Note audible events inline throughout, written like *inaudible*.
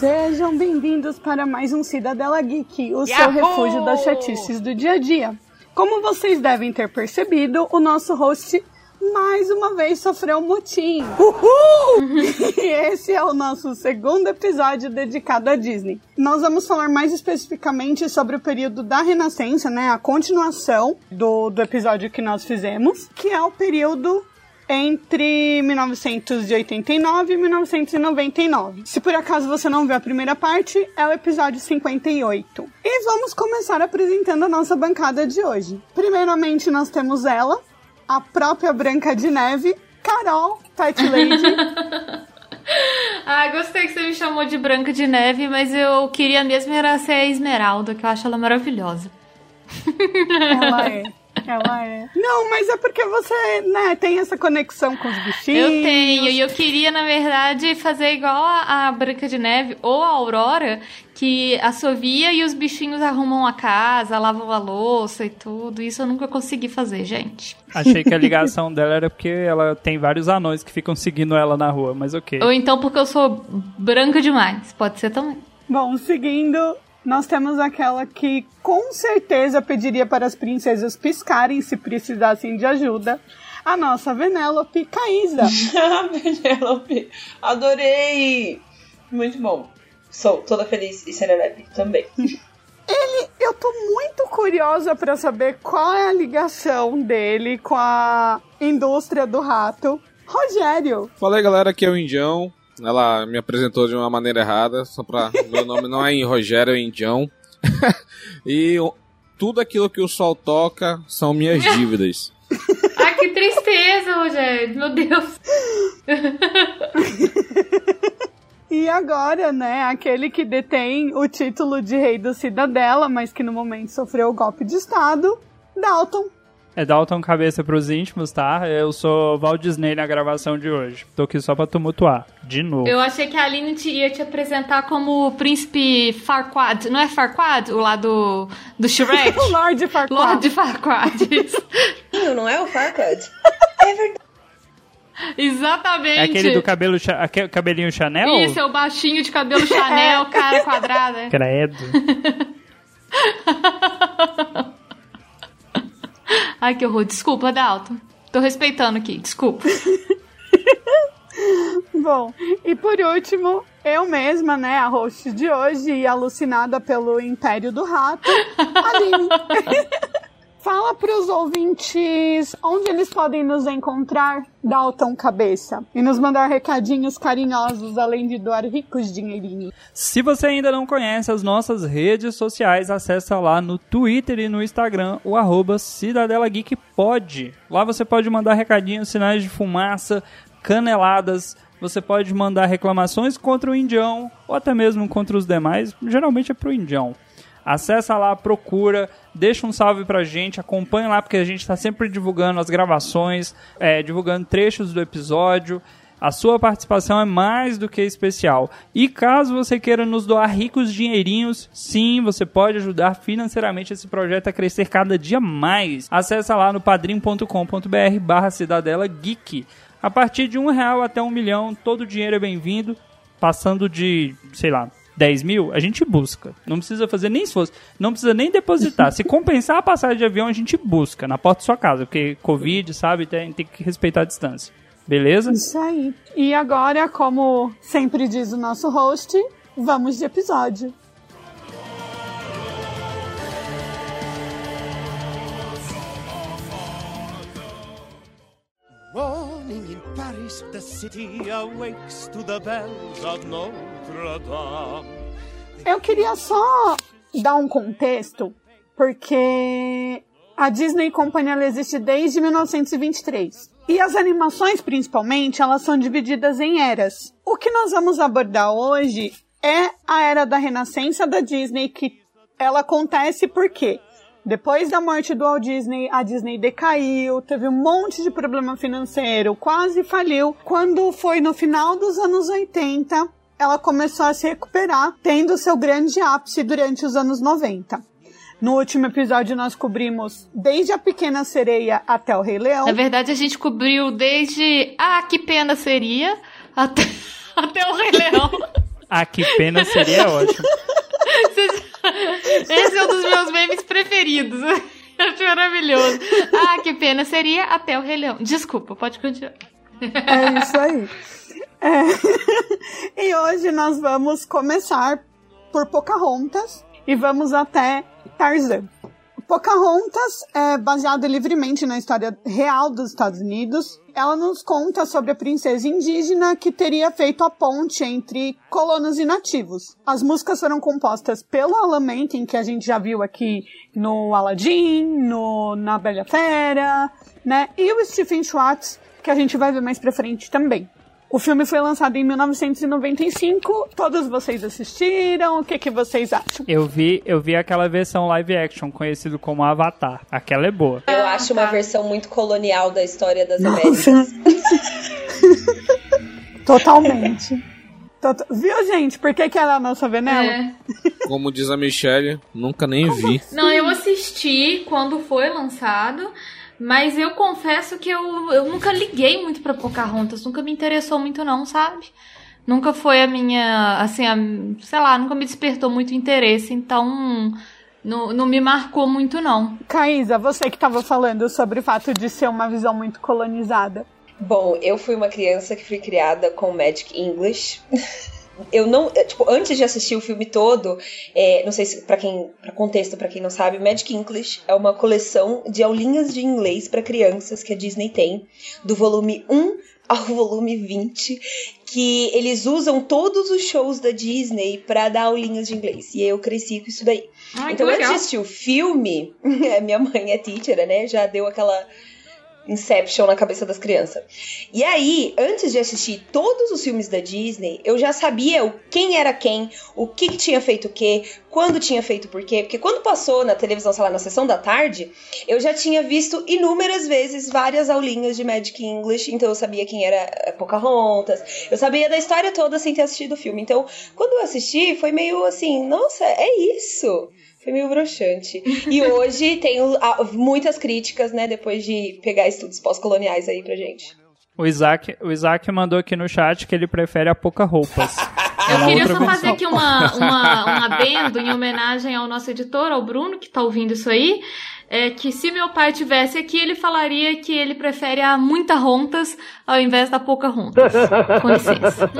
Sejam bem-vindos para mais um Cidadela Geek, o seu refúgio das chatices do dia a dia. Como vocês devem ter percebido, o nosso host mais uma vez sofreu um motim. Uhul! *laughs* e esse é o nosso segundo episódio dedicado à Disney. Nós vamos falar mais especificamente sobre o período da Renascença, né? A continuação do, do episódio que nós fizemos, que é o período entre 1989 e 1999. Se por acaso você não viu a primeira parte, é o episódio 58. E vamos começar apresentando a nossa bancada de hoje. Primeiramente, nós temos ela, a própria Branca de Neve, Carol, Pet Lady. *laughs* ah, gostei que você me chamou de Branca de Neve, mas eu queria mesmo era ser a Esmeralda, que eu acho ela maravilhosa. Ela é. *laughs* Ela é. Não, mas é porque você, né, tem essa conexão com os bichinhos. Eu tenho, e eu queria, na verdade, fazer igual a, a Branca de Neve ou a Aurora, que assovia e os bichinhos arrumam a casa, lavam a louça e tudo. Isso eu nunca consegui fazer, gente. Achei que a ligação *laughs* dela era porque ela tem vários anões que ficam seguindo ela na rua, mas ok. Ou então porque eu sou branca demais, pode ser também. Bom, seguindo nós temos aquela que com certeza pediria para as princesas piscarem se precisassem de ajuda. A nossa Venélope Caísa. *laughs* Venélope, adorei! Muito bom. Sou toda feliz e serelepe também. *laughs* Ele, eu tô muito curiosa para saber qual é a ligação dele com a indústria do rato. Rogério. Fala aí, galera, aqui é o Indião. Ela me apresentou de uma maneira errada, só pra. *laughs* meu nome não é em Rogério, é Indião. *laughs* e tudo aquilo que o sol toca são minhas dívidas. *laughs* Ai, que tristeza, Rogério. Meu Deus. E agora, né, aquele que detém o título de rei do Cidadela, mas que no momento sofreu o golpe de Estado, Dalton é Dalton Cabeça pros íntimos, tá? Eu sou Walt Disney na gravação de hoje. Tô aqui só pra tumultuar. De novo. Eu achei que a Aline te, ia te apresentar como o príncipe Farquaad. Não é Farquaad? O lá do, do Shrek? *laughs* Lord Farquaad. Lord Farquaad, isso. não é o Farquaad? *laughs* É verdade. Exatamente. É aquele do cabelo, aquele cabelinho Chanel? Isso, é o baixinho de cabelo Chanel, *laughs* cara quadrada. Credo. *laughs* Ai, que horror. Desculpa, Dalton. Tô respeitando aqui, desculpa. *laughs* Bom, e por último, eu mesma, né, a host de hoje e alucinada pelo Império do Rato, *laughs* Aline. Fala para os ouvintes onde eles podem nos encontrar, Dalton Cabeça, e nos mandar recadinhos carinhosos, além de doar ricos dinheirinhos. Se você ainda não conhece as nossas redes sociais, acessa lá no Twitter e no Instagram o arroba Cidadela Geek Pod. Lá você pode mandar recadinhos, sinais de fumaça, caneladas, você pode mandar reclamações contra o Indião ou até mesmo contra os demais, geralmente é pro Indião. Acessa lá, procura, deixa um salve pra gente, acompanha lá, porque a gente está sempre divulgando as gravações, é, divulgando trechos do episódio. A sua participação é mais do que especial. E caso você queira nos doar ricos dinheirinhos, sim, você pode ajudar financeiramente esse projeto a crescer cada dia mais. Acesse lá no padrim.com.br barra Cidadela Geek. A partir de um real até um milhão, todo o dinheiro é bem-vindo, passando de, sei lá, 10 mil, a gente busca. Não precisa fazer nem esforço. Não precisa nem depositar. Se compensar a passagem de avião, a gente busca na porta da sua casa. Porque Covid, sabe, tem, tem que respeitar a distância. Beleza? Isso aí. E agora, como sempre diz o nosso host, vamos de episódio. Morning in Paris, the city awakes to the bells of Notre Dame. Eu queria só dar um contexto, porque a Disney Company ela existe desde 1923. E as animações, principalmente, elas são divididas em eras. O que nós vamos abordar hoje é a era da renascença da Disney, que ela acontece porque depois da morte do Walt Disney, a Disney decaiu, teve um monte de problema financeiro, quase faliu. Quando foi no final dos anos 80, ela começou a se recuperar, tendo seu grande ápice durante os anos 90. No último episódio nós cobrimos desde a Pequena Sereia até o Rei Leão. Na verdade, a gente cobriu desde Ah, que pena seria até, *laughs* até o Rei Leão. Ah, que pena seria *laughs* ótimo. Esse é um dos meus memes preferidos. *laughs* Acho maravilhoso. Ah, que pena seria até o Rei Leão. Desculpa, pode continuar. É isso aí. É. E hoje nós vamos começar por Pocahontas e vamos até Tarzan. Pocahontas é baseado livremente na história real dos Estados Unidos. Ela nos conta sobre a princesa indígena que teria feito a ponte entre colonos e nativos. As músicas foram compostas pelo Alan que a gente já viu aqui no Aladdin, no Na Bela Fera, né? E o Stephen Schwartz, que a gente vai ver mais pra frente também. O filme foi lançado em 1995. Todos vocês assistiram? O que, que vocês acham? Eu vi, eu vi aquela versão live action, conhecido como Avatar. Aquela é boa. Eu acho uma versão muito colonial da história das Américas. *laughs* Totalmente. Tota- Viu, gente? Por que, que ela é a nossa Venela? É. Como diz a Michelle, nunca nem vi. Não, eu assisti quando foi lançado, mas eu confesso que eu, eu nunca liguei muito pra Pocahontas, nunca me interessou muito não, sabe? Nunca foi a minha, assim, a, sei lá, nunca me despertou muito interesse, então não, não me marcou muito não. Caísa, você que estava falando sobre o fato de ser uma visão muito colonizada. Bom, eu fui uma criança que fui criada com Magic English. *laughs* Eu não, eh, tipo, antes de assistir o filme todo, é, não sei se para quem, para contexto, pra quem não sabe, Magic English é uma coleção de aulinhas de inglês para crianças que a Disney tem, do volume 1 ao *laughs* volume 20, que eles usam todos os shows da Disney pra dar aulinhas de inglês. E eu cresci com isso daí. Ai, então, antes de assistir o filme, *laughs* minha mãe é teacher, né? Já deu aquela Inception na cabeça das crianças. E aí, antes de assistir todos os filmes da Disney, eu já sabia quem era quem, o que, que tinha feito o quê, quando tinha feito por quê. Porque quando passou na televisão, sei lá, na sessão da tarde, eu já tinha visto inúmeras vezes várias aulinhas de Magic English, então eu sabia quem era eh, Pocahontas, eu sabia da história toda sem ter assistido o filme. Então, quando eu assisti, foi meio assim, nossa, é isso. Foi meio broxante. E hoje tenho ah, muitas críticas, né, depois de pegar estudos pós-coloniais aí pra gente. O Isaac, o Isaac mandou aqui no chat que ele prefere a pouca roupas. *laughs* É Eu uma queria só fazer versão. aqui uma, uma, um adendo em homenagem ao nosso editor, ao Bruno, que tá ouvindo isso aí. É que se meu pai tivesse aqui, ele falaria que ele prefere a muita rontas ao invés da pouca rontas. Com licença.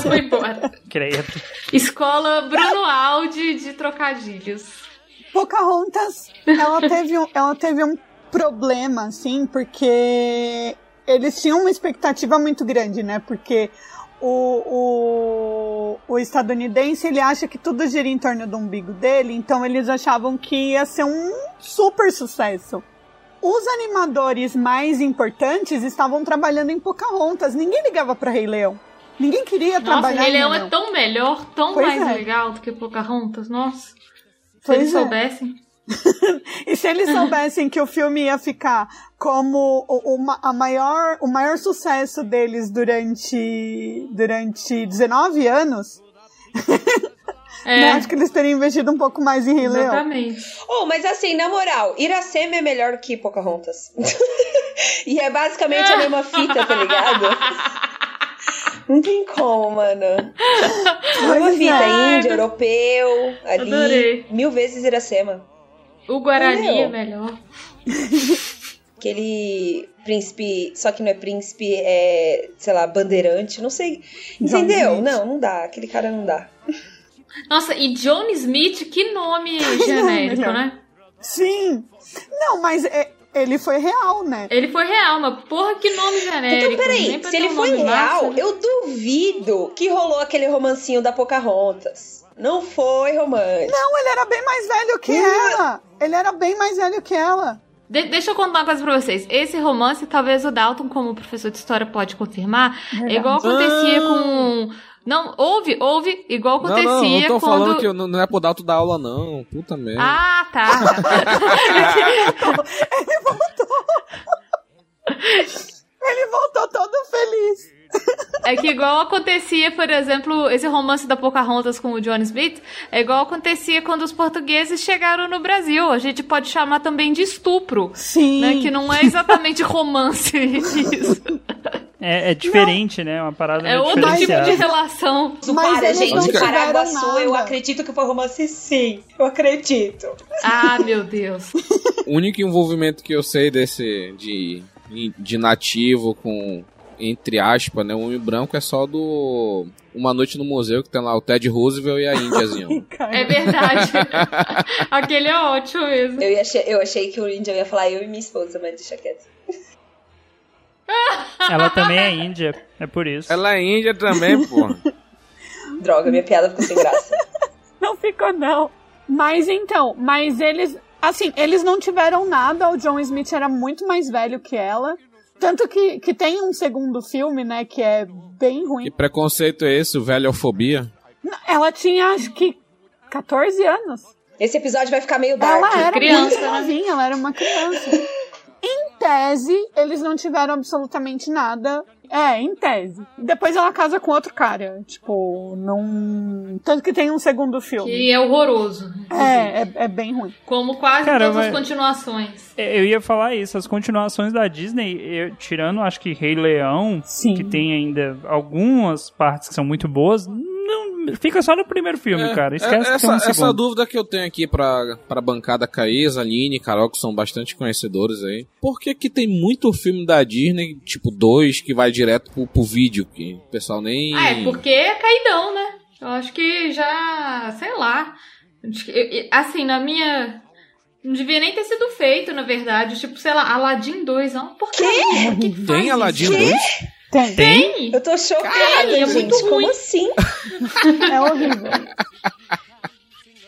Foi *laughs* embora. Credo. Escola Bruno Aldi de trocadilhos. Pocahontas, ela teve um, ela teve um problema, assim, porque eles tinham uma expectativa muito grande, né? Porque o, o, o estadunidense, ele acha que tudo gira em torno do umbigo dele, então eles achavam que ia ser um super sucesso. Os animadores mais importantes estavam trabalhando em Pocahontas, ninguém ligava pra Rei Leão. Ninguém queria Nossa, trabalhar Rei em Leão Rei é tão melhor, tão Pois mais é. legal do que Pocahontas. Nossa. Se Pois eles é. *laughs* E se eles soubessem que o filme ia ficar como o, o a maior, o maior sucesso deles durante, durante 19 anos, *laughs* É, né, acho que eles teriam investido um pouco mais em Rei Leão. exatamente. Oh, mas assim, na moral, Iracema é melhor que Pocahontas. *laughs* e é basicamente a mesma fita, tá ligado? Não tem como, mano. Mesma Pois fita, é. índio, europeu, ali. Adorei. Mil vezes Iracema. O Guarani é melhor. *laughs* Aquele príncipe, só que não é príncipe, é, sei lá, bandeirante, não sei. Entendeu? Não, não dá. Aquele cara não dá. Nossa, e John Smith, que nome *laughs* genérico, Melhor. né? Sim. Não, mas é- ele foi real, né? Ele foi real, mas porra, que nome genérico. Então, peraí, se ele um foi real, massa. eu duvido que rolou aquele romancinho da Pocahontas. Não foi romance. Não, ele era bem mais velho que ela. Ele era bem mais velho que ela. De- deixa eu contar uma coisa pra vocês. Esse romance, talvez o Dalton, como professor de história, pode confirmar. É igual acontecia com Não, houve, houve, igual Não, acontecia não, não tô quando... falando que eu- não não é pro Dalto dar aula, não. Puta merda. Ah, tá. *laughs* Ele voltou todo feliz. É que igual acontecia, por exemplo, esse romance da Pocahontas com o John Smith, é igual acontecia quando os portugueses chegaram no Brasil. A gente pode chamar também de estupro, Sim. né? Que não é exatamente romance *laughs* isso. É, é diferente, né? Uma parada É outro tipo de relação. Mas Para, eles gente, não Paraguaçu, eu acredito que foi romance sim. Eu acredito. Ah, meu Deus. O único envolvimento que eu sei desse de, de nativo com, entre aspas, né, o homem branco é só do Uma Noite no Museu, que tem lá o Ted Roosevelt e a Índiazinha. *laughs* É verdade. *laughs* Aquele é ótimo mesmo. Eu, ia achei, eu achei que o Índia ia falar eu e minha esposa, mas deixa quieto. *laughs* Ela também é índia, é por isso. Ela é índia também, pô. Droga, minha piada ficou sem graça. Não ficou, não. Mas então, mas eles. Assim, eles não tiveram nada. O John Smith era muito mais velho que ela. Tanto que, que tem um segundo filme, né? Que é bem Que ruim. preconceito é esse, o velhofobia? Ela tinha, acho que, 14 anos. Esse episódio vai ficar meio dark. Ela era Criança, muito né? novinha, ela era uma criança. *laughs* Em tese, eles não tiveram absolutamente nada. É, em tese. Depois ela casa com outro cara. Tipo, não. Tanto que tem um segundo filme. Que é horroroso. É, é, é bem ruim. Como quase Cara, todas as mas- continuações. Eu ia falar isso, as continuações da Disney, eu- tirando acho que Rei Leão, Sim. que tem ainda algumas partes que são muito boas, fica só no primeiro filme, É, cara. Esquece é, que tem essa, um essa dúvida que eu tenho aqui pra, pra bancada Caís, Aline e Carol, que são bastante conhecedores aí. Por que que tem muito filme da Disney, tipo dois, que vai direto pro, pro vídeo, que o pessoal nem... Ah, é porque é caidão, né? Eu acho que já, sei lá. Assim, na minha. Não devia nem ter sido feito, na verdade. Tipo, sei lá, Aladdin 2 é uma porcaria. Por que Tem isso? Aladdin Quê? 2? Tem. Tem! Eu tô chocada, Caralho, é gente. muito ruim. Como assim? *laughs* É horrível.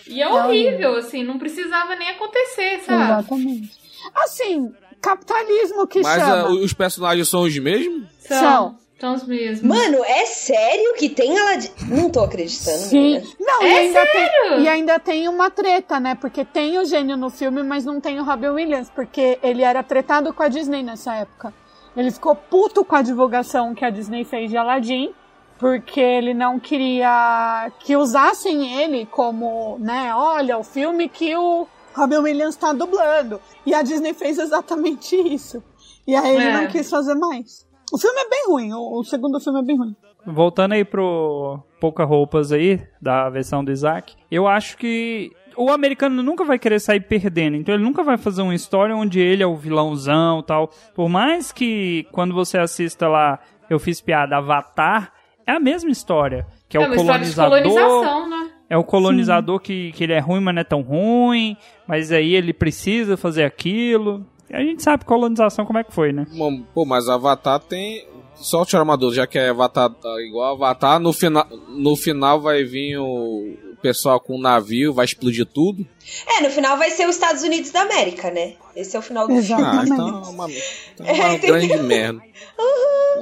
E é horrível, assim, não precisava nem acontecer, sabe? Exatamente. Assim, capitalismo que Mas chama. ah, os personagens são os mesmos? São. São os mesmos. Mano, é sério que tem Aladdin? Não tô acreditando. Sim. menina. Não, e, É ainda tem, sério? e ainda tem uma treta, né? Porque tem o gênio no filme, mas não tem o Robin Williams, porque ele era tretado com a Disney nessa época. Ele ficou puto com a divulgação que a Disney fez de Aladdin, porque ele não queria que usassem ele como, né, olha, o filme que o Robin Williams tá dublando. E a Disney fez exatamente isso. E aí ele É. não quis fazer mais. O filme é bem ruim, o, o segundo filme é bem ruim. Voltando aí pro Pouca Roupas aí, da versão do Isaac, eu acho que o americano nunca vai querer sair perdendo, então ele nunca vai fazer uma história onde ele é o vilãozão e tal. Por mais que quando você assista lá, eu fiz piada, Avatar, é a mesma história. Que é, é o uma colonizador. colonização, né? É o colonizador que, que ele é ruim, mas não é tão ruim, mas aí ele precisa fazer aquilo. E a gente sabe colonização como é que foi, né? Bom, Pô, mas Avatar tem... Só o Tiramador, já que é Avatar tá igual Avatar, no, fina... no final vai vir o pessoal com o navio, vai explodir tudo. É, no final vai ser os Estados Unidos da América, né? Esse é o final do Exato. filme. Ah, então é uma, então é uma *laughs* grande merda.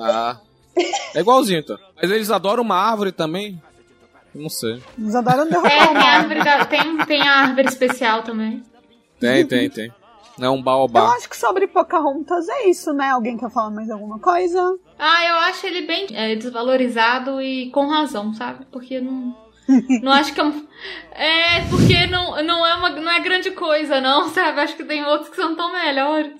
Ah, é igualzinho, então. Mas eles adoram uma árvore também? Não sei. Eles adoram *laughs* derrubar É, tem uma a árvore, da- tem, tem a árvore especial também. Tem, tem, tem. Não é um Eu baobá. acho que sobre Pocahontas é isso, né? Alguém quer falar mais alguma coisa? Ah, eu acho ele bem é, desvalorizado e com razão, sabe? Porque não. Não acho que é um. É, porque não, não, é uma, não é grande coisa, não, sabe? Acho que tem outros que são tão melhores.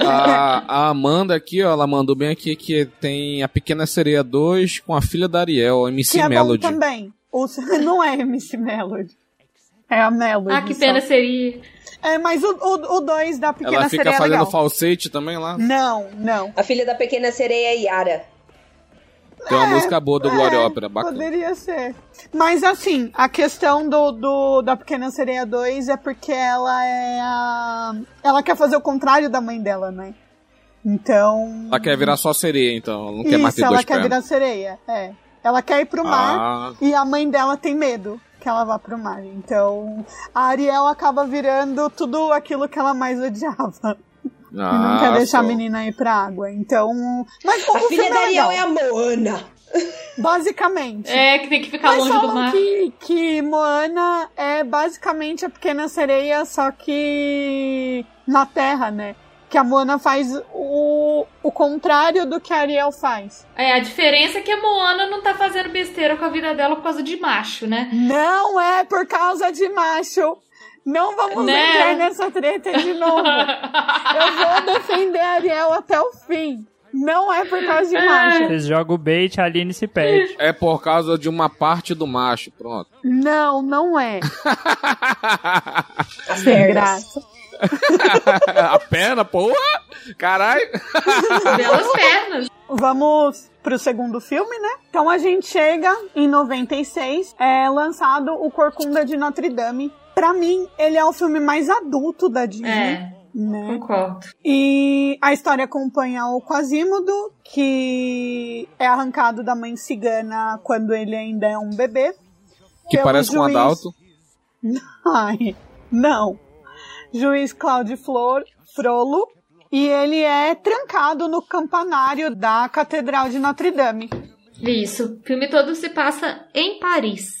A, a Amanda aqui, ó, ela mandou bem aqui que tem a Pequena Sereia 2 com a filha da Ariel, a MC que é Melody. bom também. O, *laughs* não é MC Melody. É a Melody. Ah, que só. pena seria. É, mas o 2 da Pequena Ela fica Sereia é fazendo legal. falsete também lá. Não, não. A filha da pequena sereia é Yara. Tem uma música boa do Glória É, Ópera, bacana. Poderia ser. Mas assim, a questão do, do da Pequena Sereia 2 é porque ela é a. Ela quer fazer o contrário da mãe dela, né? Então. Ela quer virar só sereia, então. Ela não quer mais Isso, ter ela dois quer pés. virar sereia. É. Ela quer ir pro mar Ah, e a mãe dela tem medo que ela vá pro mar. Então, a Ariel acaba virando tudo aquilo que ela mais *laughs* odiava. E não quer deixar só. a menina ir pra água. Então. Mas o A filha filme da é Ariel é a Moana. Basicamente. É, que tem que ficar Mas longe do mar. que, que Moana é basicamente a pequena sereia, só que na Terra, né? Que a Moana faz o, o contrário do que a Ariel faz. É, a diferença é que a Moana não tá fazendo besteira com a vida dela por causa de macho, né? Não é por causa de macho. Não vamos Né? entrar nessa treta de novo. *laughs* Eu vou defender a Ariel até o fim. Não é por causa de macho. Vocês jogam o bait, a Aline se perde. É por causa de uma parte do macho, pronto. Não, não é. *laughs* Sem graça. *laughs* a perna, porra! Caralho! Belas pernas. Vamos pro segundo filme, né? Então a gente chega em 96, é lançado o Corcunda de Notre Dame. Pra mim, ele é o filme mais adulto da Disney. É, Né? concordo. E a história acompanha o Quasimodo, que é arrancado da mãe cigana quando ele ainda é um bebê. Que parece com um juiz- adulto. *laughs* Ai, não. Juiz Cláudio Flor, Frolo. E ele é trancado no campanário da Catedral de Notre Dame. Isso. O filme todo se passa em Paris.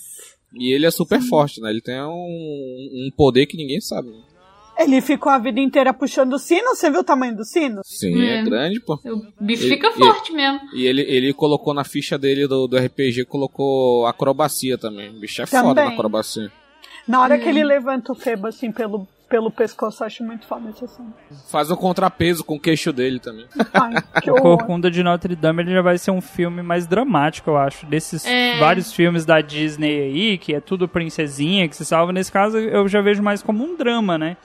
E ele é super forte, né? Ele tem um, um poder que ninguém sabe. né? Ele ficou a vida inteira puxando o sino. Você viu o tamanho do sino? Sim, é, É. grande, pô. O bicho Ele- fica ele- forte mesmo. E ele, ele colocou na ficha dele do, do RPG, colocou acrobacia também. O bicho é foda Também. na acrobacia. Na hora que ele levanta o febo assim pelo, pelo pescoço, eu acho muito foda essa cena. Faz um contrapeso com o queixo dele também. Ai, que *laughs* O. Corcunda de Notre Dame ele já vai ser um filme mais dramático, eu acho. Desses É. vários filmes da Disney aí, que é tudo princesinha, que se salva. Nesse caso, eu já vejo mais como um drama, né?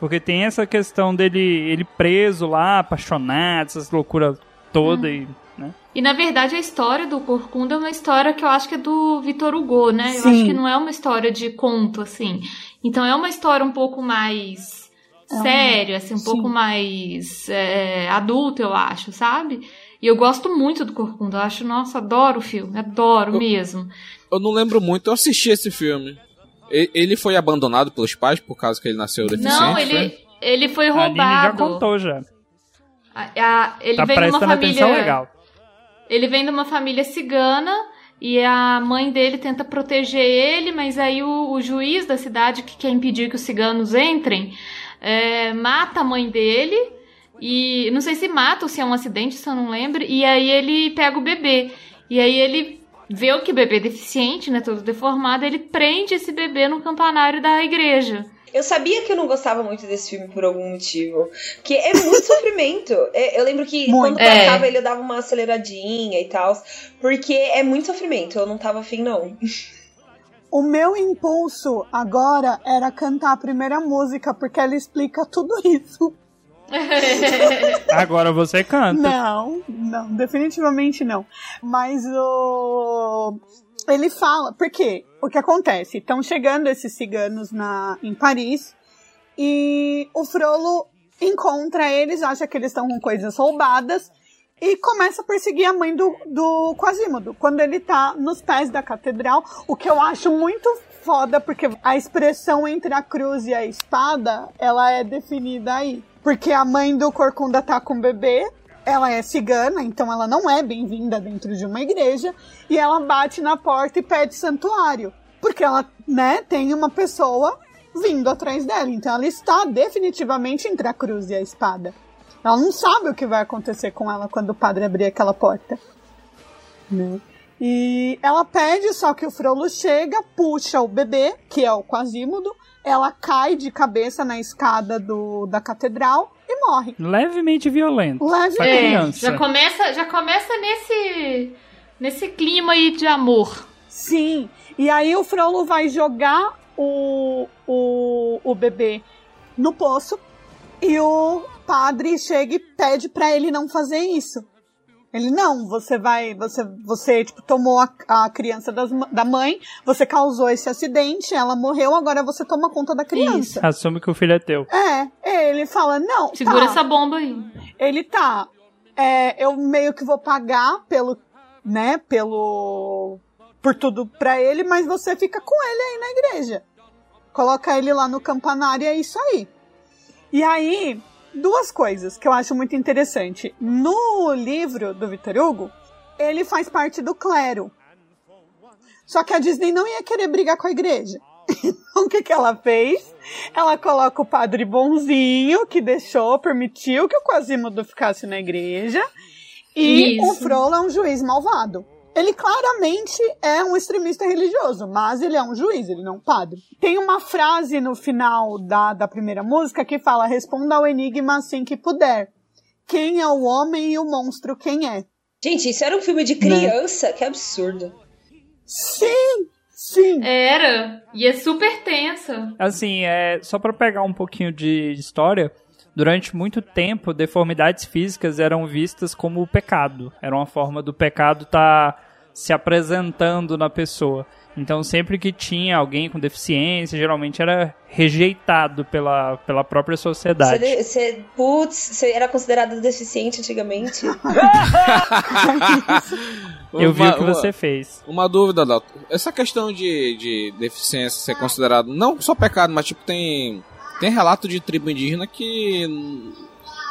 Porque tem essa questão dele ele preso lá, apaixonado, essas loucuras todas e. Né? E na verdade a história do Corcunda é uma história que eu acho que é do Vitor Hugo, né? Eu Sim. acho que não é uma história de conto, assim. Então é uma história um pouco mais séria, assim, um sim. pouco mais é, adulta, eu acho, sabe? E eu gosto muito do Corcunda. Eu acho, nossa, adoro o filme, adoro Eu- mesmo. Eu não lembro muito, eu assisti esse filme. Ele foi abandonado pelos pais por causa que ele nasceu deficiente? Não, foi? ele, ele foi A Aline já roubado. contou já. A- a- ele tá vem de uma família. legal. Ele vem de uma família cigana e a mãe dele tenta proteger ele, mas aí o, o juiz da cidade que quer impedir que os ciganos entrem é, mata a mãe dele e não sei se mata ou se é um acidente, se eu não lembro. E aí ele pega o bebê e aí ele vê o que o bebê é deficiente, né, todo deformado, ele prende esse bebê no campanário da igreja. Eu sabia que eu não gostava muito desse filme por algum motivo. Que é muito *laughs* sofrimento. É, Eu lembro que Muito. quando É. passava ele eu dava uma aceleradinha e tal. Porque é muito sofrimento. Eu não tava afim, não. O meu impulso agora era cantar a primeira música, porque ela explica tudo isso. *laughs* Agora você canta. Não, não, definitivamente não. Mas o. Ele fala, porque o que acontece? Estão chegando esses ciganos na, em Paris e o Frollo encontra eles, acha que eles estão com coisas roubadas e começa a perseguir a mãe do, do Quasimodo quando ele tá nos pés da catedral, o que eu acho muito foda, porque a expressão entre a cruz e a espada, ela é definida aí. Porque a mãe do Corcunda tá com o bebê, ela é cigana, então ela não é bem-vinda dentro de uma igreja, e ela bate na porta e pede santuário. Porque ela, né, tem uma pessoa vindo atrás dela. Então ela está definitivamente entre a cruz e a espada. Ela não sabe o que vai acontecer com ela quando o padre abrir aquela porta. Né? E ela pede, só que o Frollo chega, puxa o bebê, que é o Quasímodo, ela cai de cabeça na escada do, da catedral e morre. Levemente violento. Leve Pra É, criança. já começa, já começa nesse nesse clima aí de amor. Sim. E aí o Frollo vai jogar o, o, o bebê no poço e o padre chega e pede pra ele não fazer isso. Ele, não, você vai, você, você tipo, tomou a, a criança das da mãe, você causou esse acidente, ela morreu, agora você toma conta da criança. Assume que o filho é teu. É, ele fala, não, Segura tá. essa bomba aí. Ele tá. é, eu meio que vou pagar pelo, né, pelo. por tudo pra ele, mas você fica com ele aí na igreja. Coloca ele lá no campanário e é isso aí. E aí, duas coisas que eu acho muito interessante. No livro do Vitor Hugo, ele faz parte do clero. Só que a Disney não ia querer brigar com a igreja. *laughs* Então, o que, que ela fez? Ela coloca o padre bonzinho, que deixou, permitiu que o Quasimodo ficasse na igreja, e Isso. o Frollo é um juiz malvado. Ele claramente é um extremista religioso, mas ele é um juiz, ele não é um padre. Tem uma frase no final da, da primeira música que fala: Responda ao enigma assim que puder. Quem é o homem e o monstro quem é? Gente, isso era um filme de criança? Que absurdo. Sim! Sim! Era. E é super tensa. Assim, é, só pra pegar um pouquinho de história, durante muito tempo, deformidades físicas eram vistas como o pecado. Era uma forma do pecado estar se apresentando na pessoa. Então, sempre que tinha alguém com deficiência, geralmente era rejeitado pela, pela própria sociedade. Você, você, putz, você era considerado deficiente antigamente? *laughs* *laughs* Eu vi Uma- o que uma- você fez. Uma dúvida, Dalton. Essa questão de, de deficiência ser considerado não só pecado, mas tipo, tem. Tem relato de tribo indígena que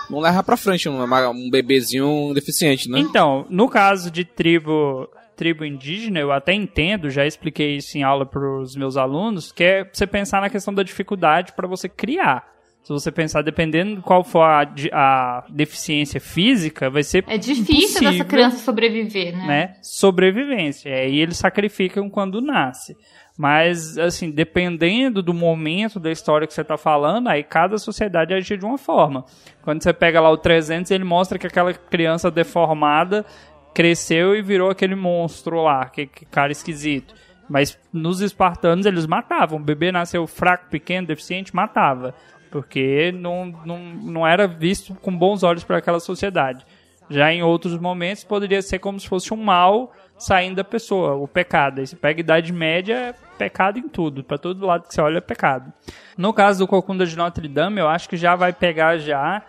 não leva pra frente um, um bebezinho deficiente, né? Então, no caso de tribo tribo indígena, eu até entendo, já expliquei isso em aula para os meus alunos, que é você pensar na questão da dificuldade para você criar. Se você pensar, dependendo de qual for a, a deficiência física, vai ser É difícil dessa criança sobreviver, né? né? Sobrevivência. E aí eles sacrificam quando nasce. Mas, assim, dependendo do momento da história que você está falando, aí cada sociedade agia de uma forma. Quando você pega lá o 300, ele mostra que aquela criança deformada cresceu e virou aquele monstro lá, que, que cara esquisito. Mas nos espartanos eles matavam. O bebê nasceu fraco, pequeno, deficiente, matava. Porque não, não, não era visto com bons olhos para aquela sociedade. Já em outros momentos poderia ser como se fosse um mal saindo da pessoa, o pecado. Aí você pega Idade Média, é pecado em tudo. Para todo lado que você olha é pecado. No caso do Cocunda de Notre Dame, eu acho que já vai pegar já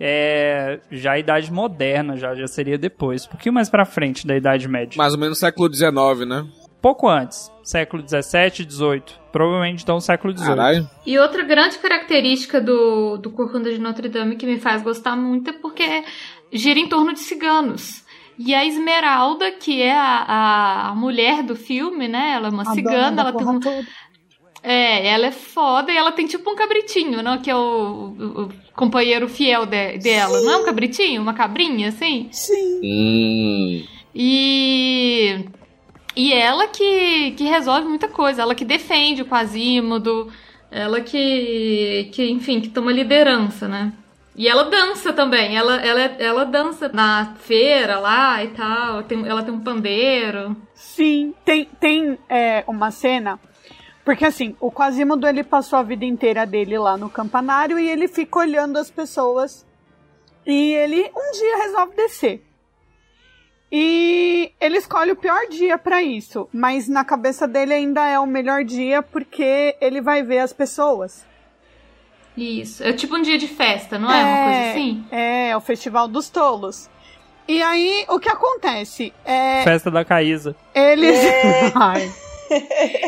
é, já a Idade Moderna, já, já seria depois. Um pouquinho mais pra frente da Idade Média. Mais ou menos século XIX, né? Pouco antes. Século 17, 18. Provavelmente então século 18. Caralho. E outra grande característica do, do Corcunda de Notre Dame que me faz gostar muito é porque gira em torno de ciganos. E a Esmeralda, que é a, a, mulher do filme, né? Ela é uma A cigana, ela tem um, toda. É, ela é foda e ela tem tipo um cabritinho, né? Que é o, o- o companheiro fiel de- dela. Não é um cabritinho? Uma cabrinha, assim? Sim. Hum. E. E ela que, que resolve muita coisa. Ela que defende o Quasímodo. Ela que. que enfim, que toma liderança, né? E ela dança também. Ela, ela, ela dança na feira lá e tal. Tem, ela tem um pandeiro. Sim, tem, tem é, uma cena. Porque assim, o Quasimodo ele passou a vida inteira dele lá no campanário e ele fica olhando as pessoas. E ele um dia resolve descer. E ele escolhe o pior dia pra isso, mas na cabeça dele ainda é o melhor dia porque ele vai ver as pessoas. Isso. É tipo um dia de festa, não é? Uma coisa assim? É, é o Festival dos Tolos. E aí, o que acontece? É, Festa da Caísa. Eles. *laughs* Ai.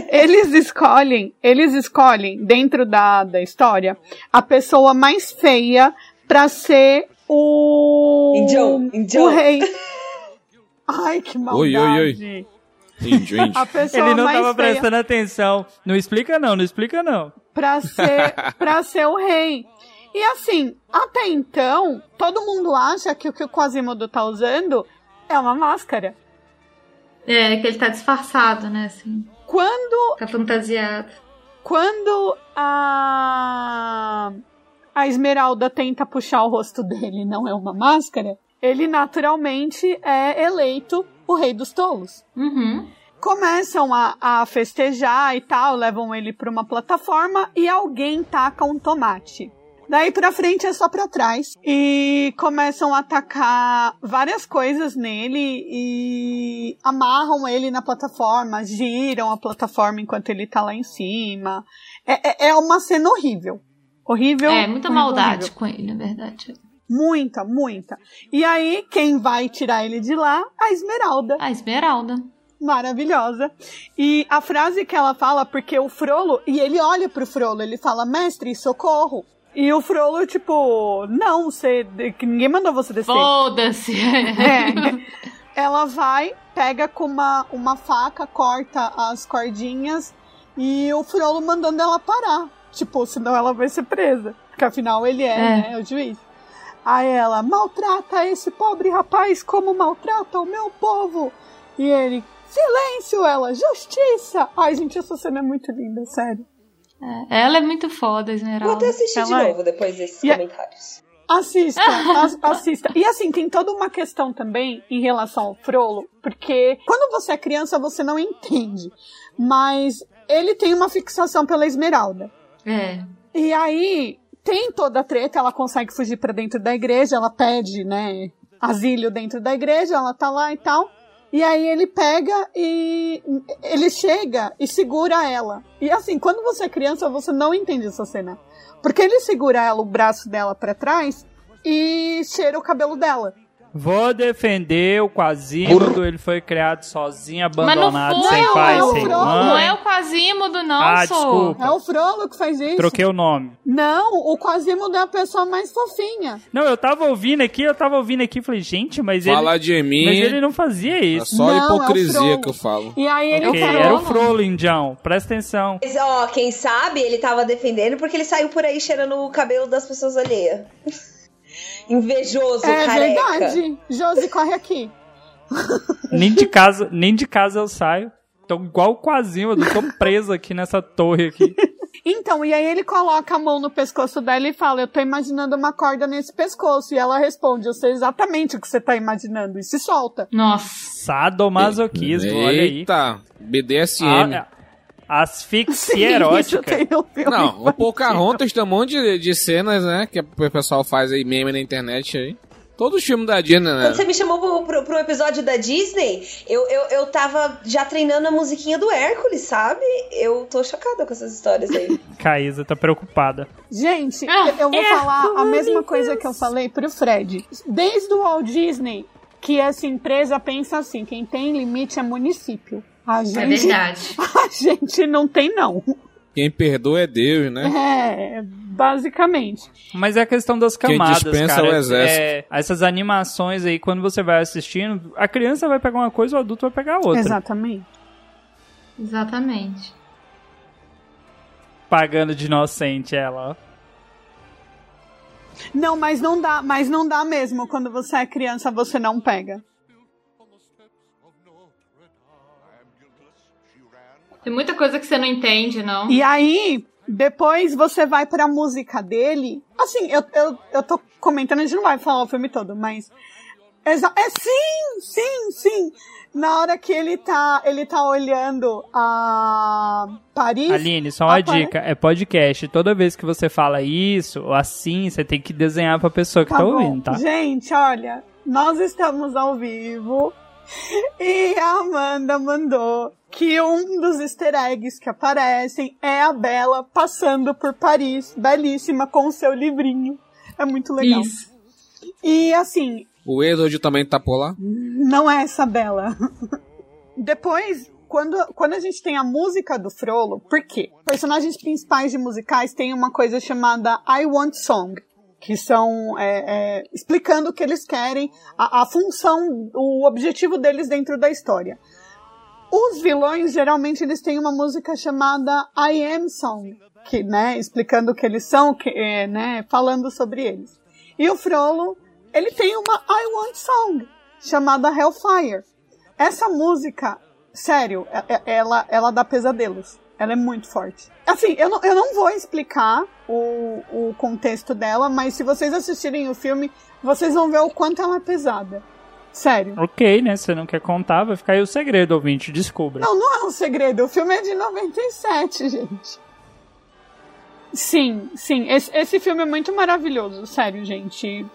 Eles escolhem, eles escolhem dentro da, da história a pessoa mais feia pra ser o. O rei. *laughs* Ai, que maldade. Oi, oi, oi. Índio, índio. Ele não mais tava feia prestando atenção. Não explica não, não explica não. pra ser, *laughs* pra ser o rei. E assim, até então, todo mundo acha que o que o Quasimodo tá usando é uma máscara. É, que ele tá disfarçado, né? Assim. Quando Tá fantasiado. Quando a, a Esmeralda tenta puxar o rosto dele não é uma máscara, ele naturalmente é eleito o rei dos tolos. Uhum. Começam a, a festejar e tal, levam ele para uma plataforma e alguém taca um tomate. Daí pra frente é só pra trás. E começam a atacar várias coisas nele e amarram ele na plataforma, giram a plataforma enquanto ele tá lá em cima. É, é, é uma cena horrível. Horrível. É, muita horrível, maldade horrível. com ele, na verdade. Muita, muita. E aí, quem vai tirar ele de lá? A Esmeralda A Esmeralda. maravilhosa. E a frase que ela fala, porque o Frolo, e ele olha pro Frolo, ele fala, mestre, socorro. E o Frolo, tipo, não, você, que ninguém mandou você descer. Foda-se. É. ela vai, pega com uma, uma faca, corta as cordinhas e o Frollo mandando ela parar. Tipo, senão ela vai ser presa. Porque afinal ele é, É. né, o juiz. Aí ela, maltrata esse pobre rapaz como maltrata o meu povo. E ele, silêncio, ela, justiça. Ai, gente, essa cena é muito linda, sério. É, ela é muito foda, Vou Esmeralda. até assistir de Ela é. novo depois desses a- comentários. Assista, *laughs* as- assista. E assim, tem toda uma questão também em relação ao Frollo, porque quando você é criança você não entende, mas ele tem uma fixação pela Esmeralda. É. E aí tem toda a treta, ela consegue fugir pra dentro da igreja, ela pede, né, asilo dentro da igreja, ela tá lá e tal. E aí ele pega e ele chega e segura ela. E assim, quando você é criança, você não entende essa cena. Porque ele segura ela, o braço dela pra trás e cheira o cabelo dela. Vou defender o Quasimodo, ele foi criado sozinho, abandonado, foi, sem não, pai, é o sem Frollo, Não mãe. é o Quasimodo, não, Ah, sou. desculpa. É o Frollo que faz isso. Troquei o nome. Não, o Quasimodo é a pessoa mais fofinha. Não, eu tava ouvindo aqui, eu tava ouvindo aqui e falei, gente, mas ele, Fala de mim, mas ele não fazia é isso. só Não, é hipocrisia Frollo. que eu falo. E aí ele Ok, falou- era o Frollo, Indião. Presta atenção. Mas, ó, quem sabe ele tava defendendo porque ele saiu por aí cheirando o cabelo das pessoas alheias. Invejoso, É careca. verdade. Josi, corre aqui. Nem de casa, nem de casa eu saio. Tô igual o Quasimodo, tô preso aqui nessa torre aqui. Então, e aí ele coloca a mão no pescoço dela e fala: Eu tô imaginando uma corda nesse pescoço. E ela responde: Eu sei exatamente o que você tá imaginando. E se solta. Nossa. Sadomasoquismo, olha aí. Eita, BDSM. Ah, é. Asfixia Sim, erótica. isso tem no filme Não, o. Pocahontas tem um monte de, de cenas, né? Que o pessoal faz aí meme na internet aí. Todos os filmes da Disney, né? Quando você me chamou pro, pro, pro episódio da Disney, eu, eu, eu tava já treinando a musiquinha do Hércules, sabe? Eu tô chocada com essas histórias aí. *laughs* Caísa tá preocupada. Gente, Ah, eu- eu vou é, falar a mesma coisa que eu falei pro Fred. Desde o Walt Disney, que essa empresa pensa assim: quem tem limite é município. A É gente, verdade. *laughs* a gente não tem, não. Quem perdoa é Deus, né? É, basicamente. Mas é a questão das Quem camadas, dispensa cara. é o exército. É, essas animações aí, quando você vai assistindo, a criança vai pegar uma coisa, o adulto vai pegar outra. Exatamente. Exatamente. Pagando de inocente ela, ó. Não, mas não dá, mas não dá mesmo. Quando você é criança, você não pega. Tem muita coisa que você não entende, não. E aí, depois você vai pra música dele. Assim, eu, eu, eu tô comentando, a gente não vai falar o filme todo, mas. Exa é sim, sim, sim. Na hora que ele tá, ele tá olhando a Paris. Aline, só uma dica, é podcast. Toda vez que você fala isso, ou assim, você tem que desenhar pra pessoa que tá, Tá ouvindo, tá? Gente, olha, nós estamos ao vivo *laughs* e a Amanda mandou que um dos easter eggs que aparecem é a Bela passando por Paris, belíssima, com o seu livrinho. É muito legal. Isso. E assim, O Edward também tá por lá. não é essa Bela. *laughs* Depois, quando, quando a gente tem a música do Frollo, por quê? Personagens principais de musicais têm uma coisa chamada I Want Song, que são é, é, explicando o que eles querem, a, a função, o objetivo deles dentro da história. Os vilões, geralmente, eles têm uma música chamada I Am Song, que, né, explicando o que eles são, que, é, né, falando sobre eles. E o Frollo, ele tem uma I Want Song, chamada Hellfire. Essa música, sério, é- é- ela, ela dá pesadelos. Ela é muito forte. Assim, eu não, eu não vou explicar o, o contexto dela, mas se vocês assistirem o filme, vocês vão ver o quanto ela é pesada. Sério. Ok, né? Você não quer contar, vai ficar aí o segredo, ouvinte. Descubra. Não, não é um segredo. O filme é de 97, gente. Sim, sim. Esse, esse filme é muito maravilhoso. Sério, gente.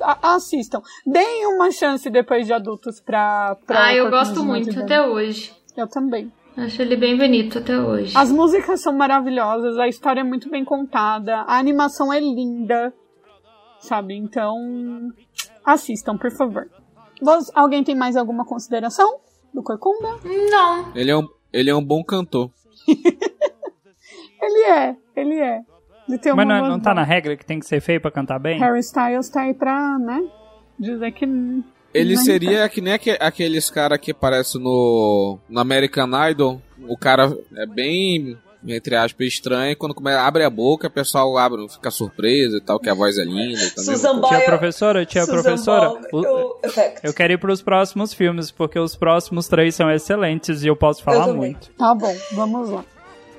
A- assistam. Deem uma chance depois de adultos pra. pra Ah, eu gosto muito até hoje. Eu também. Acho ele bem bonito até hoje. As músicas são maravilhosas, a história é muito bem contada, a animação é linda. Sabe? Então. Assistam, por favor. Vos- Alguém tem mais alguma consideração do Corcunda? Não. Ele é um, ele é um bom cantor. *laughs* Ele é, ele é. Ele tem Mas não, voz não tá boa. na regra que tem que ser feio pra cantar bem? Harry Styles tá aí pra, né? Dizer que. Ele Não seria que nem aque- aqueles cara que aparecem no, no American Idol. O cara é bem, entre aspas, estranho. e Quando come- abre a boca, o pessoal abre, fica surpreso e tal, que a voz é linda. e tal. Susan Tia Boyle. professora, tia Susan professora, o- eu quero ir pros próximos filmes, porque os próximos três são excelentes e eu posso falar também. muito. Tá bom, vamos lá.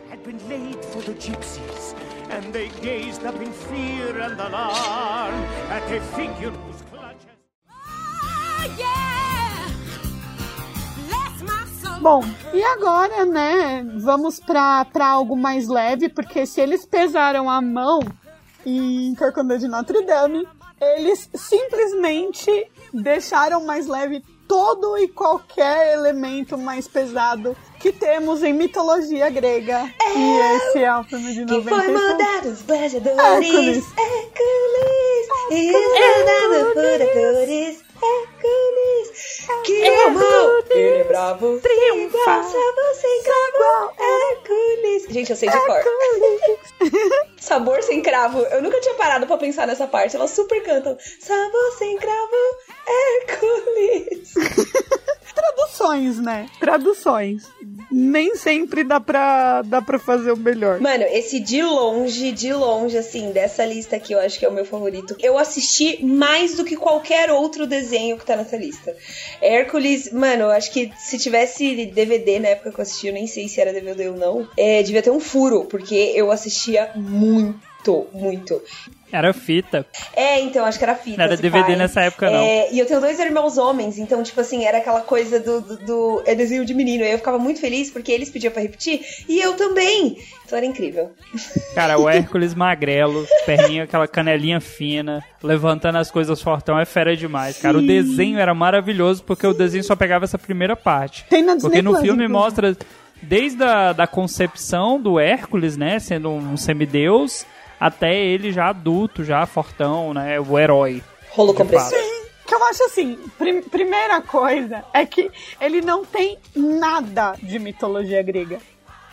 had been laid for the gypsies, and they gazed up in fear and alarm at a figure. Bom, e agora, né, vamos pra, pra algo mais leve, porque se eles pesaram a mão em Corcunda de Notre Dame, eles simplesmente deixaram mais leve todo e qualquer elemento mais pesado que temos em mitologia grega. E esse é o filme de Quem foi 96. mandado os gladiadores? Hércules. Hércules. E mandado por Hércules. Hércules. Que amou. Ele é bravo. Triunfa. Sabor sem cravo. Hércules. Gente, eu sei de cor. *laughs* Sabor sem cravo. Eu nunca tinha parado pra pensar nessa parte. Elas super cantam. Sabor sem cravo. Hércules. *laughs* Traduções, né? Traduções. Nem sempre dá pra, dá pra fazer o melhor. Mano, esse de longe, de longe, assim, dessa lista aqui, eu acho que é o meu favorito. Eu assisti mais do que qualquer outro desenho que tá nessa lista. Hércules, mano, eu acho que se tivesse DVD na época que eu assisti, eu nem sei se era DVD ou não, é, devia ter um furo, porque eu assistia muito, muito. Era fita. É, então, acho que era fita. Não era DVD pai. nessa época, não. É, e eu tenho dois irmãos homens, então, tipo assim, era aquela coisa do, do, do- é desenho de menino. E eu ficava muito feliz porque eles pediam pra repetir e eu também. Então era incrível. Cara, o *laughs* Hércules magrelo, perninha, aquela canelinha fina, levantando as coisas fortão, é fera demais, cara. O desenho era maravilhoso porque o desenho só pegava essa primeira parte. Tem na Disney Porque no Plus, filme inclusive. mostra desde a da concepção do Hércules, né, sendo um semideus, até ele já adulto, já fortão, né, o herói. Rolo compressor. fato. Que eu acho assim, prim- primeira coisa é que ele não tem nada de mitologia grega.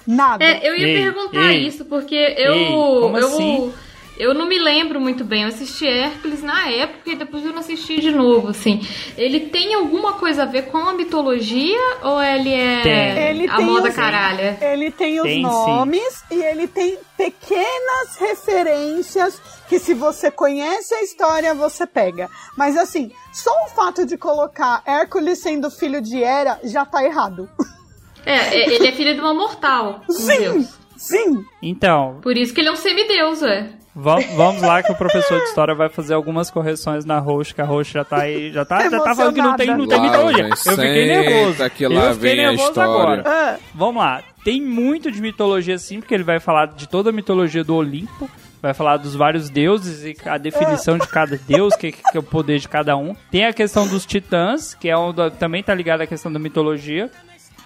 Nada. É, eu ia Ei, perguntar ei, isso, porque eu. ei, como eu, assim? Eu não me lembro muito bem. Eu assisti Hércules na época e depois eu não assisti de novo, assim. Ele tem alguma coisa a ver com a mitologia ou ele é Tem. Ele a tem moda os- caralha? Ele tem os Tem, sim. nomes e ele tem pequenas referências que se você conhece a história, você pega. Mas assim, só o fato de colocar Hércules sendo filho de Hera já tá errado. *laughs* É, é, ele é filho de uma mortal. Sim. deus. Sim, Então, Por isso que ele é um semideus, ué. Va- vamos lá que o professor de história vai fazer algumas correções na Roxa, que a Roxa já tá aí, já tá, já tá falando que não tem, não tem mitologia. Eu fiquei nervoso. que lá eu fiquei vem a nervoso história. agora. Ah, Vamos lá. Tem muito de mitologia sim, porque ele vai falar de toda a mitologia do Olimpo. Vai falar dos vários deuses e a definição de cada deus, que, que é o poder de cada um. Tem a questão dos titãs, que é da- também tá ligado à questão da mitologia,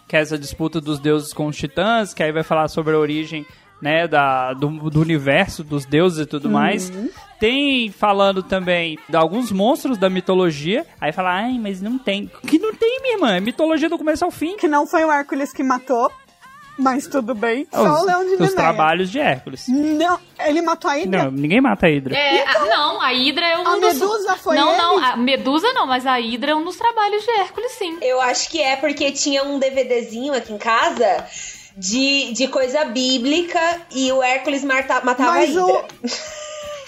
que é essa disputa dos deuses com os titãs, que aí vai falar sobre a origem né, da, do, do universo, dos deuses e tudo mais. Tem falando também de alguns monstros da mitologia. Aí fala, ai, mas não tem. Que não tem, minha irmã. É mitologia do começo ao fim. que não foi o Hércules que matou, mas tudo bem. Só o Leão de os Nemeia. trabalhos de Hércules. Não, ele matou a Hidra? Não, ninguém mata a Hidra. É, a- não, a Hidra é um Então, A dos... Medusa foi Não, ele? não, a Medusa não, mas a Hidra é um dos trabalhos de Hércules, sim. Eu acho que é porque tinha um DVDzinho aqui em casa de, de coisa bíblica e o Hércules matava Mas a o- Hidra. *laughs*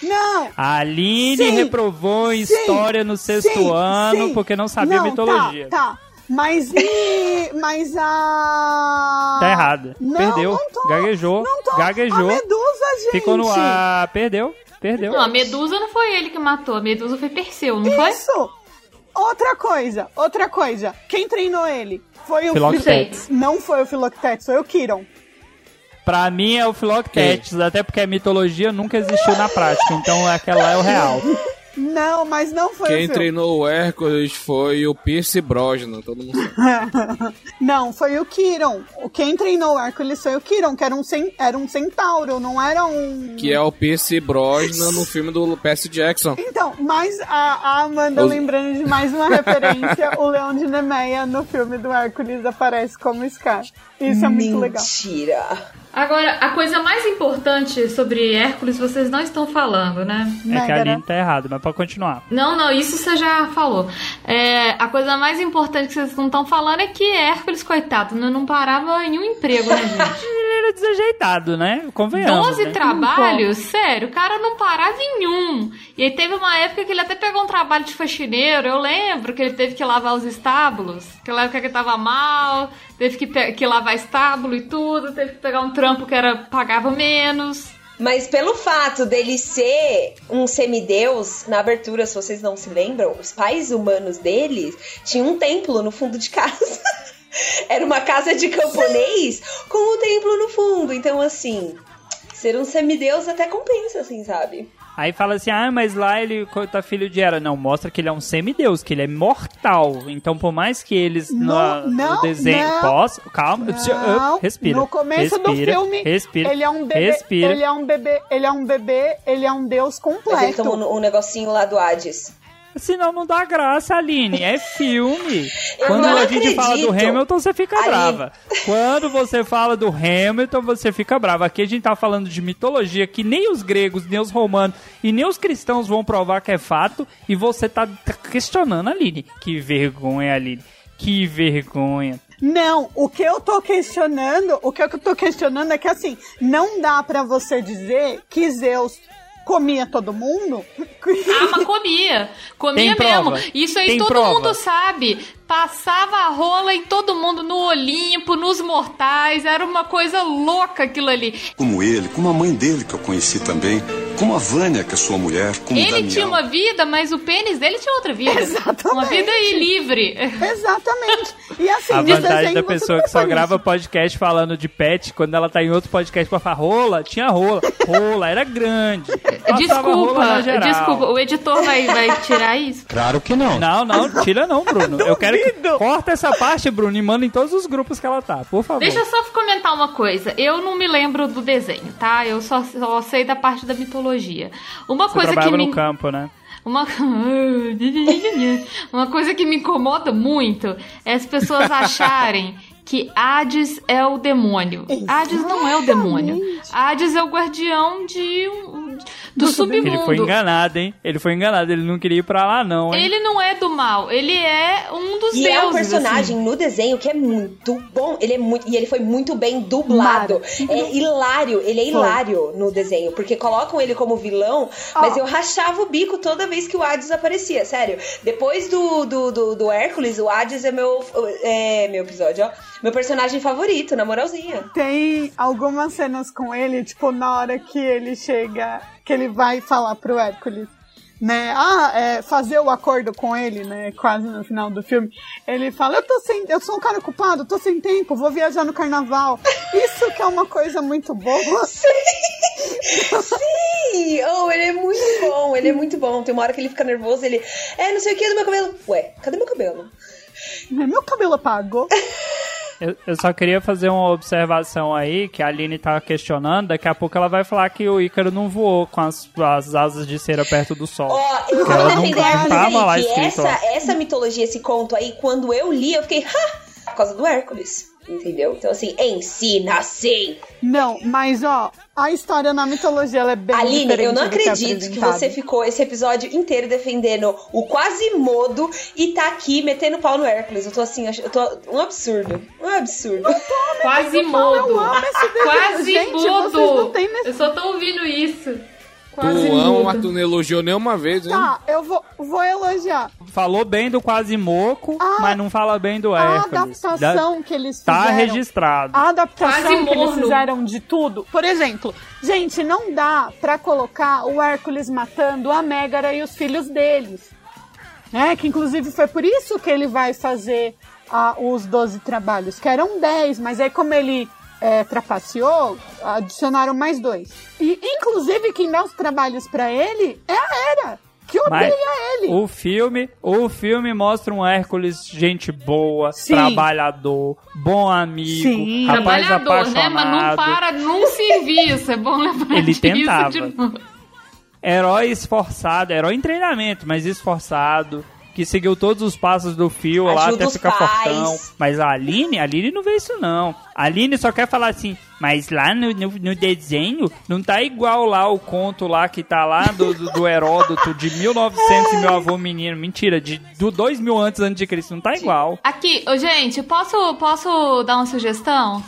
Não, A Aline Sim, reprovou em sim, história no sexto sim, ano sim. porque não sabia Não, mitologia. Tá, tá. Mas e. Mas a. Tá errada. Não, Perdeu. não tô, Gaguejou. Não tô. Gaguejou. A Medusa, gente. Ficou no ar. Perdeu. Perdeu. Não, a Medusa não foi ele que matou, a Medusa foi Perseu, não foi? Isso! Outra coisa, outra coisa. Quem treinou ele? Foi o Filoctetes. Fil- Não foi o Filoctetes, foi o Kiron. Pra mim é o Philoctetes, até porque a mitologia nunca existiu na prática, então aquela é o real. *laughs* Não, mas não foi Quem o treinou o Hércules foi o Pierce Brosnan, todo mundo sabe. *laughs* Não, foi o Kiron. O- Quem treinou o Hércules foi o Kiron, que era um, cen... era um centauro, não era um. Que é o Pierce Brosnan no filme do Percy Jackson. Então, mas a, a Amanda Os- lembrando de mais uma *laughs* referência, o Leão de Nemeia no filme do Hércules aparece como Scar. Isso é muito legal. Mentira. Agora, a coisa mais importante sobre Hércules vocês não estão falando, né? É que a. Aline tá errada, mas pode continuar. Não, não, isso você já falou. É, a coisa mais importante que vocês não estão falando é que Hércules, coitado, não, não parava em um emprego, né, gente? *laughs* Ele era desajeitado, né? Convenhamos. 12 né? trabalhos? Sério, o cara não parava em um. E aí teve uma época que ele até pegou um trabalho de faxineiro. Eu lembro que ele teve que lavar os estábulos. Aquela época que ele tava mal, teve que, que lavar estábulo e tudo, teve que pegar um trampo que era pagava menos. Mas pelo fato dele ser um semideus, na abertura, se vocês não se lembram, os pais humanos deles tinham um templo no fundo de casa. *laughs* Era uma casa de camponês com um templo no fundo. Então, assim, ser um semideus até compensa, assim, sabe? Aí fala assim, ah, mas lá ele tá filho de Hera. Não, mostra que ele é um semideus, que ele é mortal. Então, por mais que eles no, Não, no não, desenho... não. Posso? Calma. Não, respira. No começo do respira, filme, Respira. ele é um bebê, Respira. ele é um bebê, ele é um bebê, ele é um deus Mas ele completo. tomou um negocinho lá do Hades. Senão não dá graça, Aline. É filme. *laughs* Eu Quando a gente fala do. Hamilton, você fica Aline. brava. Quando você fala do Hamilton, você fica brava. Aqui a gente tá falando de mitologia que nem os gregos, nem os romanos e nem os cristãos vão provar que é fato. E você tá tá questionando, Aline. Que vergonha, Aline. Que vergonha. Não, o que eu tô questionando, o que eu tô questionando é que assim, não dá pra você dizer que Zeus comia todo mundo. Ah, mas comia. Comia Tem prova. mesmo. Isso aí Tem todo prova. mundo sabe. Passava a rola em todo mundo, no Olimpo, nos mortais. Era uma coisa louca aquilo ali. Como ele, como a mãe dele que eu conheci também, como a Vânia, que é sua mulher, como Ele Daniel. tinha uma vida, mas o pênis dele tinha outra vida. Exatamente. Uma vida aí livre. Exatamente. E assim, A vantagem da pessoa que só grava podcast falando de pet, quando ela tá em outro podcast pra falar rola, tinha rola. Rola, era grande. Rola Desculpa, geral. desculpa. O editor vai, vai tirar isso? Claro que não. Não, não, tira não, Bruno. Eu quero corta essa parte, Bruno, e manda em todos os grupos que ela tá, por favor. Deixa eu só comentar uma coisa. Eu não me lembro do desenho, tá? Eu só, só sei da parte da mitologia. Uma Você coisa que me no campo, né? Uma... *laughs* Uma coisa que me incomoda muito é as pessoas *laughs* acharem que Hades é o demônio. Hades não é o demônio. Hades é o guardião de um- do, submundo. Ele foi enganado, hein? Ele foi enganado, ele não queria ir pra lá, não, hein? Ele não é do mal, ele é um dos E deuses. é um personagem assim. no desenho que é muito bom. Ele é muito. E ele foi muito bem dublado. É hilário. Ele é hilário no desenho. Porque colocam ele como vilão, mas eu rachava o bico toda vez que o Hades aparecia. Sério. Depois do, do, do, do Hércules, o Hades é meu. É meu episódio, ó. Meu personagem favorito, na moralzinha. Tem algumas cenas com ele, tipo, na hora que ele chega, que ele vai falar pro Hércules, né? Ah, é, fazer o acordo com ele, né? Quase no final do filme. Ele fala, eu tô sem. Eu sou um cara ocupado, tô sem tempo, vou viajar no carnaval. Isso que é uma coisa muito boa. *laughs* Sim! Oh, ele é muito bom, ele é muito bom. Tem uma hora que ele fica nervoso, ele. É, não sei o que do meu cabelo. Ué, cadê meu cabelo? Meu cabelo apagou. *laughs* Eu, eu só queria fazer uma observação aí, que a Aline tá questionando, daqui a pouco ela vai falar que o Ícaro não voou com as, as asas de cera perto do sol. Ó, eu Porque ela vou não defender a aí, que escrito, essa, ó. essa mitologia, esse conto aí, quando eu li, eu fiquei, ha! Por causa do Hércules. Entendeu? Então, assim, ensina sim. Não, mas ó, a história na mitologia ela é bem Aline, eu não que é acredito que apresentado. você ficou esse episódio inteiro defendendo o quase modo e tá aqui metendo pau no Hércules. Eu tô assim, eu tô um absurdo. Um absurdo. Quase desenho. Quase Gente, nesse- Eu só tô ouvindo isso. Tu Quase ama, mas mudo. tu não elogiou nenhuma vez, hein? Tá, eu vou, vou elogiar. Falou bem do Quasimoco, mas não fala bem do A Hércules. adaptação que eles Tá fizeram. registrado. A adaptação Quase que eles morno. fizeram de tudo. Por exemplo, gente, não dá pra colocar o Hércules matando a Mégara e os filhos deles. Né? Que inclusive foi por isso que ele vai fazer ah, os 12 trabalhos, que eram 10, mas aí como ele é, trapaceou, adicionaram mais dois. E inclusive quem dá os trabalhos pra ele é a Hera, que Mas odeia ele. o filme, o filme mostra um Hércules gente boa, Sim. trabalhador, bom amigo, Sim. rapaz Trabalhador, né? Mas não apaixonado, para num serviço. É bom lembrar Ele disso tentava. de novo. herói esforçado, herói em treinamento, mas esforçado, que seguiu todos os passos do fio lá até ficar pais. fortão. Mas a Aline, a Aline não vê isso não. A Aline só quer falar assim, mas lá no, no, no desenho não tá igual lá o conto lá que tá lá do, do, do Heródoto de 1900 e meu avô menino. Mentira, de do 2000 antes antes de Cristo, não tá igual. Aqui, ô, gente, posso, posso dar uma sugestão?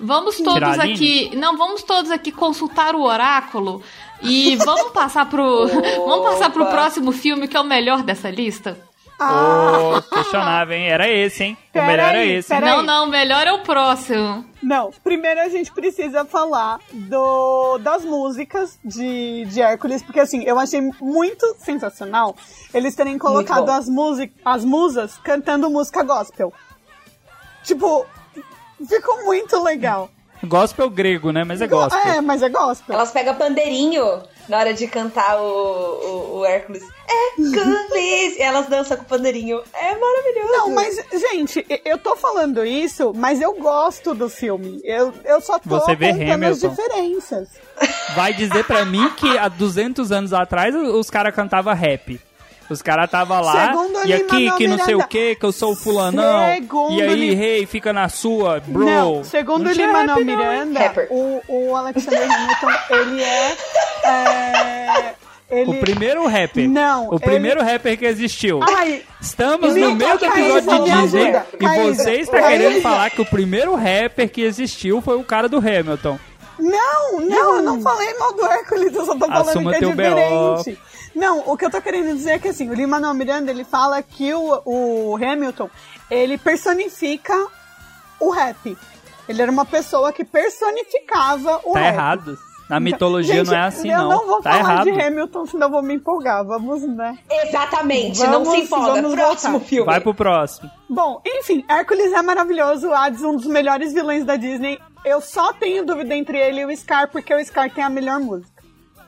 Vamos todos aqui. Não, vamos todos aqui consultar o oráculo e vamos passar pro. *laughs* vamos passar pro próximo filme que é o melhor dessa lista? Ô, questionável, hein? Era esse, hein? O Pera melhor aí, é esse. não, aí. não, o melhor é o próximo. Não, primeiro a gente precisa falar do, das músicas de, de Hércules, porque assim, eu achei muito sensacional eles terem colocado as, music, as musas cantando música gospel. Tipo, ficou muito legal. Gospel grego, né? Mas é gospel. É, mas é gospel. Elas pegam pandeirinho na hora de cantar o, o, o Hércules. Hércules! e elas dançam com o pandeirinho. É maravilhoso. Não, mas, gente, eu tô falando isso, mas eu gosto do filme. Eu, eu só tô Você vê apontando as diferenças. Vai dizer pra mim que há 200 anos atrás os caras cantavam rap. Os caras tava lá Segundo e aqui que não sei o Miranda. que, que eu sou o fulanão. Segundo e aí, Lin- rei, fica na sua, bro. Não, segundo Não o hein? Miranda, Rapper. o, o Alexander Hamilton, ele é... é, ele... O primeiro rapper. Não, O primeiro rapper que existiu. Ai, Estamos no meio do Caísa, episódio me de Disney ajuda. e Caísa, você está Caísa. querendo falar que o primeiro rapper que existiu foi o cara do Hamilton. Não, não, eu não falei mal do Hércules, eu só tô falando Assuma que é diferente. Não, o que eu tô querendo dizer é que assim, o Lin-Manuel Miranda, ele fala que o, o Hamilton, ele personifica o rap. Ele era uma pessoa que personificava o Tá rap. errado. Na mitologia Gente, não é assim, eu não. não vou tá falar errado. de Hamilton, senão eu vou me empolgar. Vamos, né? Exatamente, Vamos- não se empolga. vamos Próximo voltar. filme. Vai pro próximo. Bom, enfim, Hércules é maravilhoso, Hades, um dos melhores vilões da Disney. Eu só tenho dúvida entre ele e o Scar, porque o Scar tem a melhor música.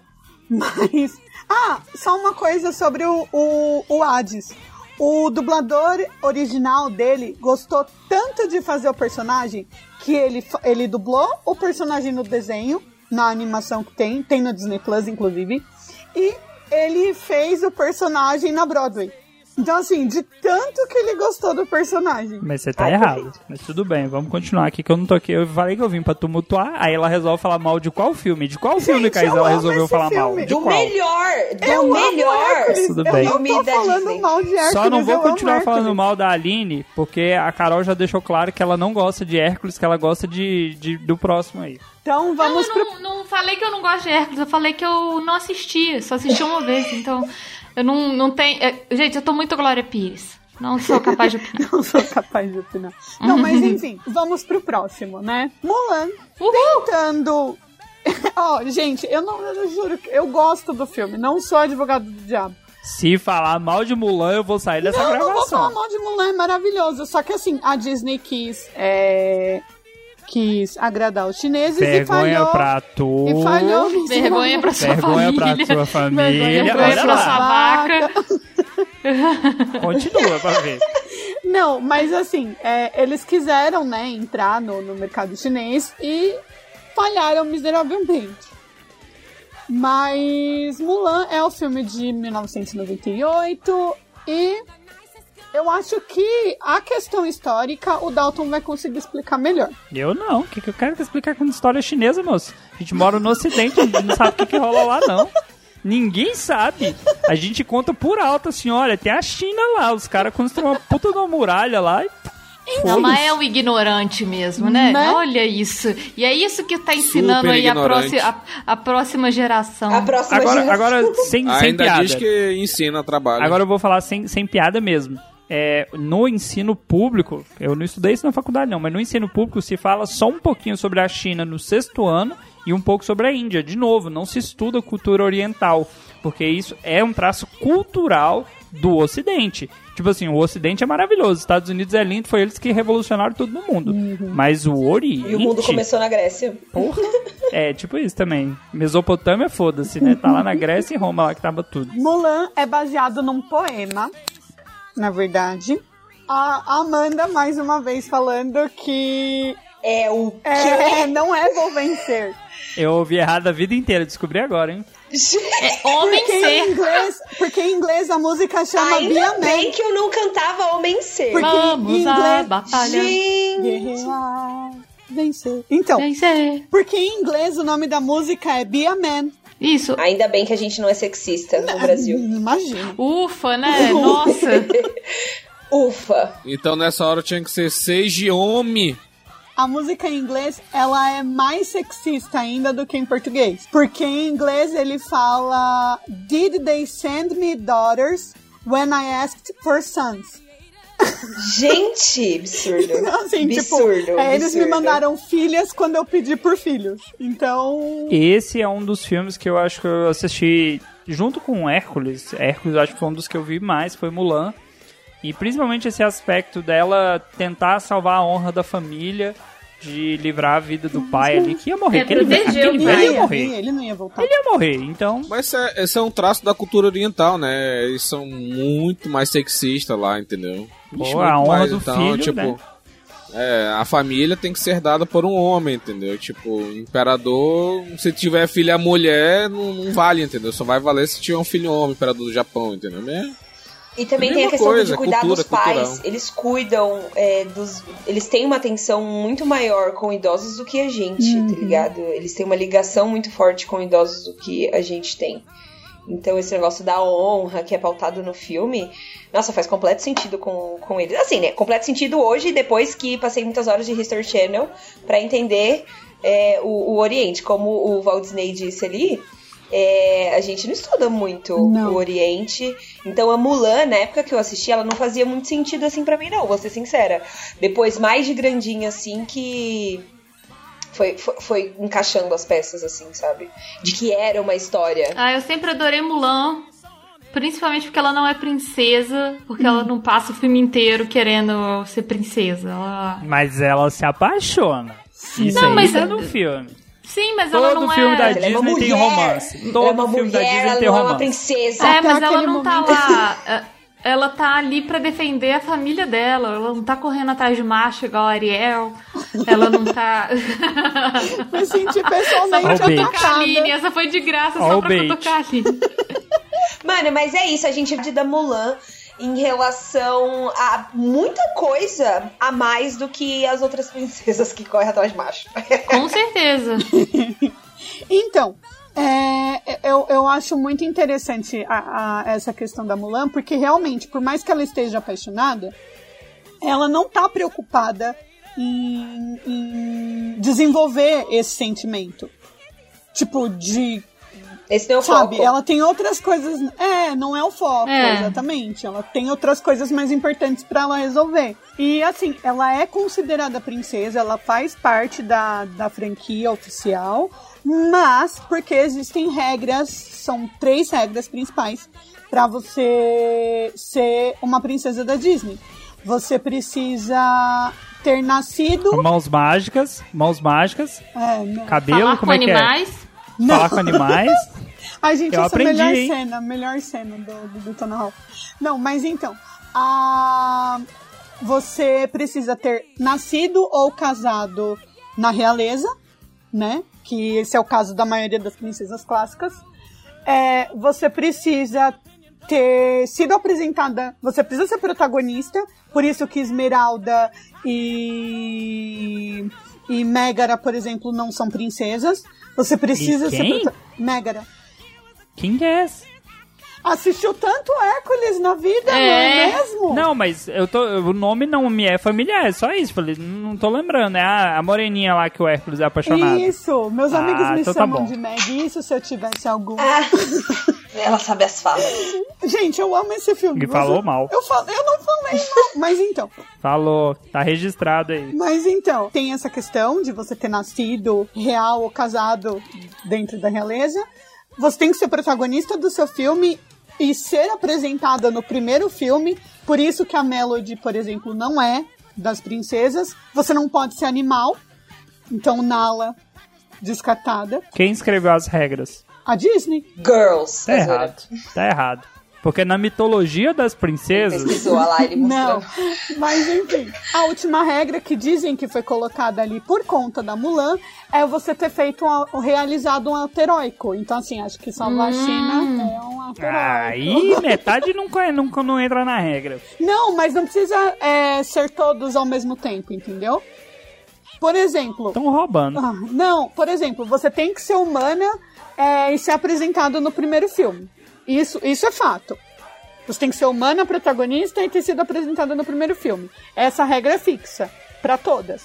*laughs* Mas. Ah, só uma coisa sobre o, o, o Hades. O dublador original dele gostou tanto de fazer o personagem que ele, ele dublou o personagem no desenho, na animação que tem, tem no Disney Plus, inclusive, e ele fez o personagem na Broadway. Então, assim, de tanto que ele gostou do personagem. Mas você tá Ai, errado. Mas tudo bem, vamos continuar aqui que eu não tô aqui. Eu falei que eu vim pra tumultuar, aí ela resolve falar mal de qual filme? De qual filme, Caís, eu ela resolveu falar mal? filme. De Do qual? melhor! Do Eu melhor! Tudo eu bem. não Filme tô falando mal de Hércules. Só não vou eu continuar falando mal da Aline, porque a Carol já deixou claro que ela não gosta de Hércules, que ela gosta de, de- do próximo aí. Então vamos não, pro. eu não, não falei que eu não gosto de Hércules, eu falei que eu não assisti, só assisti uma vez, então eu não, não tenho. é, gente, eu tô muito Glória Pires. Não sou capaz de opinar. *laughs* Não sou capaz de opinar. Não, mas enfim, vamos pro próximo, né? Mulan Uhul! tentando. *laughs* Ó, gente, eu não eu juro que eu gosto do filme, não sou advogado do diabo. Se falar mal de Mulan, eu vou sair dessa não, não vou falar gravação. mal de Mulan, é maravilhoso. Só que assim, a Disney quis. É, quis agradar os chineses e Vergonha falhou. pra tu. E falhou. Vergonha pra sua Vergonha pra família. sua família. Vergonha pra Olha Vergonha pra sua sua vaca. *laughs* Continua pra ver. Não, mas assim, é, eles quiseram, né, entrar no, no mercado chinês e falharam miseravelmente. Mas Mulan é o filme de 1998 e eu acho que a questão histórica o Dalton vai conseguir explicar melhor. Eu não. O que, que eu quero explicar com história chinesa, moço? A gente mora no ocidente, a gente não sabe o que, que rola lá, não. Ninguém sabe. A gente conta por alto, assim, olha, tem a China lá, os caras constroem uma puta de uma muralha lá e... Não, mas é o ignorante mesmo, né? Né? Olha isso. E é isso que tá ensinando Super aí a, a, a próxima geração. A próxima Agora, geração. agora sem, sem Ainda piada. diz que ensina trabalho. Agora eu vou falar sem, sem piada mesmo. É, no ensino público, eu não estudei isso na faculdade não, mas no ensino público se fala só um pouquinho sobre a China no sexto ano e um pouco sobre a Índia. De novo, não se estuda cultura oriental, porque isso é um traço cultural do Ocidente. Tipo assim, o Ocidente é maravilhoso, os Estados Unidos é lindo, foi eles que revolucionaram tudo no mundo. Mas o Oriente... E o mundo começou na Grécia. Porra. É, tipo isso também. Mesopotâmia, foda-se, né? Tá lá na Grécia e Roma lá que tava tudo. Mulan é baseado num poema, na verdade. A Amanda, mais uma vez, falando que É o é, não é Vou Vencer. Eu ouvi errado a vida inteira, descobri agora, hein? É homem Porque em, ser. inglês, porque em inglês a música chama Be a Ainda bem Man. que eu não cantava Homem Ser. Porque Vamos em à inglês... batalha. Gente, vencer. Então, Vencer. porque em inglês o nome da música é Be a Man. Isso. ainda bem que a gente não é sexista no Brasil. Imagina. Ufa, né? Nossa. *laughs* Ufa. Então nessa hora tinha que ser seja homem. A música em inglês, ela é mais sexista ainda do que em português. Porque em inglês ele fala Did they send me daughters when I asked for sons? Gente, absurdo. *laughs* Assim, absurdo, tipo, é, eles me mandaram filhas quando eu pedi por filhos. Então, Esse é um dos filmes que eu acho que eu assisti junto com Hércules. Hércules eu acho que foi um dos que eu vi mais, foi Mulan. E principalmente esse aspecto dela tentar salvar a honra da família, de livrar a vida do pai ali, que ia morrer. É, proteger o aquele velho ele ia ia, morrer. vir, ele não ia voltar. Ele ia morrer, então. Mas esse é, esse é um traço da cultura oriental, né? Eles são muito mais sexistas lá, entendeu? Pô, a honra mais, do então, filho, tipo, né? É, a família tem que ser dada por um homem, entendeu? Tipo, imperador, se tiver filha mulher, não, não vale, entendeu? Só vai valer se tiver um filho homem, imperador do Japão, entendeu? É, E também tem a questão coisa, de cuidar cultura, dos pais. cultural. Eles cuidam é, dos. Eles têm uma atenção muito maior com idosos do que a gente, tá ligado? Eles têm uma ligação muito forte com idosos do que a gente tem. Então esse negócio da honra que é pautado no filme, nossa, faz completo sentido com, com eles. Assim, né? Completo sentido hoje, depois que passei muitas horas de History Channel pra entender é, o, o Oriente. Como o Walt Disney disse ali, é, a gente não estuda muito Não. o Oriente. Então a Mulan, na época que eu assisti, ela não fazia muito sentido assim pra mim, não, vou ser sincera. Depois, mais de grandinha, assim, que. Foi, foi, foi encaixando as peças, assim, sabe? De que era uma história. Ah, eu sempre adorei Mulan. Principalmente porque ela não é princesa, porque ela não passa o filme inteiro querendo ser princesa. Ela... Mas ela se apaixona. Isso Não, aí mas- tá no filme. Sim, mas ela Todo não filme é. da Ela é uma Disney tem mulher. romance. ela Todo é uma filme da mulher, Disney ela tem não é uma romance. princesa. É, mas ela não tá momento. lá. é, Ela tá ali pra defender a família dela. Ela não tá correndo atrás de macho igual a Ariel. Ela não tá. *laughs* Me senti só pessoalmente pra bait. tocar a Aline. Essa foi de graça, Ó só o pra bait. tocar a Aline. Mano, mas é isso, a gente de da Mulan em relação a muita coisa a mais do que as outras *laughs* princesas que correm atrás de macho. Com certeza. *laughs* Então, é, eu, eu acho muito interessante a- a- essa questão da Mulan, porque realmente, por mais que ela esteja apaixonada, ela não tá preocupada em, em desenvolver esse sentimento. Tipo, de Esse não é o Sabe, foco. ela tem outras coisas. É, não é o foco, É. exatamente. Ela tem outras coisas mais importantes pra ela resolver. E assim, ela é considerada princesa, ela faz parte da, da franquia oficial, mas porque existem regras, são três regras principais pra você ser uma princesa da Disney. Você precisa ter nascido. Mãos mágicas, mãos mágicas, É, não. cabelo, Falar como com é que animais. É? Falar com animais. *laughs* Ai, gente, Eu essa é a aprendi, melhor hein? cena, melhor cena do, do, do Tona Hall. Não, mas então, a... você precisa ter nascido ou casado na realeza, né? Que esse é o caso da maioria das princesas clássicas. É, você precisa ter sido apresentada, você precisa ser protagonista, por isso que Esmeralda e e Megara, por exemplo, não são princesas. Você precisa ser Megara. Quem que é esse? Assistiu tanto Hércules na vida, não É. é mesmo? Não, mas eu tô, o nome não me é familiar, é só isso. Falei, não tô lembrando. É a, a moreninha lá que o Hércules é apaixonado. Isso, meus Ah, amigos me então tá chamam bom. de Meg. Isso se eu tivesse algum. Ah, *laughs* ela sabe as falas. Gente, eu amo esse filme. E Você- falou mal. Eu, fal... eu não falei mal. Mas então, Falou, tá registrado aí. mas então, tem essa questão de você ter nascido real ou casado dentro da realeza. Você tem que ser protagonista do seu filme e ser apresentada no primeiro filme. Por isso que a Melody, por exemplo, não é das princesas. Você não pode ser animal. Então, Nala, descartada. Quem escreveu as regras? A Disney. Girls. Tá errado. Tá errado. Porque na mitologia das princesas. Pesquisou lá, ele Não, mas enfim. A última regra que dizem que foi colocada ali por conta da Mulan é você ter feito um, realizado um ato heróico. Então, assim, acho que salvar a China é um ato heróico. Aí metade nunca, nunca não entra na regra. Não, mas não precisa é, ser todos ao mesmo tempo, entendeu? Por exemplo. Estão roubando. Ah, não, por exemplo, você tem que ser humana é, e ser apresentado no primeiro filme. Isso, isso é fato. Você tem que ser humana, protagonista e ter sido apresentada no primeiro filme. Essa regra é fixa para todas.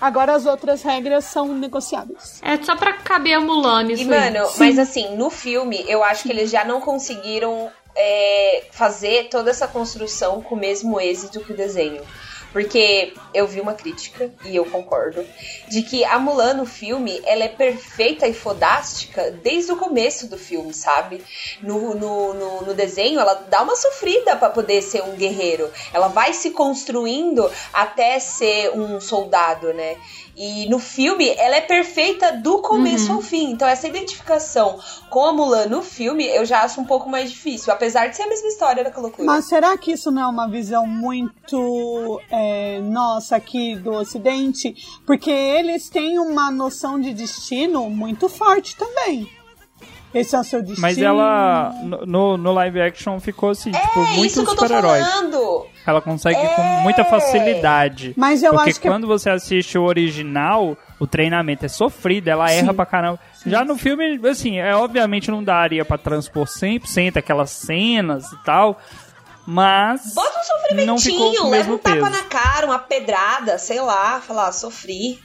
Agora as outras regras são negociáveis. É só pra caber a Mulan isso E, aí. mano, mas assim, no filme, eu acho que eles já não conseguiram é, fazer toda essa construção com o mesmo êxito que o desenho. Porque eu vi uma crítica, e eu concordo, de que a Mulan no filme, ela é perfeita e fodástica desde o começo do filme, sabe? No, no, no, no desenho, ela dá uma sofrida pra poder ser um guerreiro. Ela vai se construindo até ser um soldado, né? E no filme, ela é perfeita do começo ao fim. Então, essa identificação com a Mulan no filme, eu já acho um pouco mais difícil. Apesar de ser a mesma história da loucura. Mas será que isso não é uma visão muito é, nossa aqui do Ocidente? Porque eles têm uma noção de destino muito forte também. Esse é o seu destino. Mas ela, no- no, live action, ficou assim, tipo, É muito isso que eu tô super-herói. falando. Ela consegue com É. muita facilidade. Mas eu Porque acho que- quando você assiste o original, o treinamento é sofrido, ela erra pra caramba. Já no filme, assim, é, obviamente não daria pra transpor 100% aquelas cenas e tal, mas Bota um não ficou com sofrimentinho, o leva mesmo um tapa peso. na cara, uma pedrada, sei lá, falar, sofri.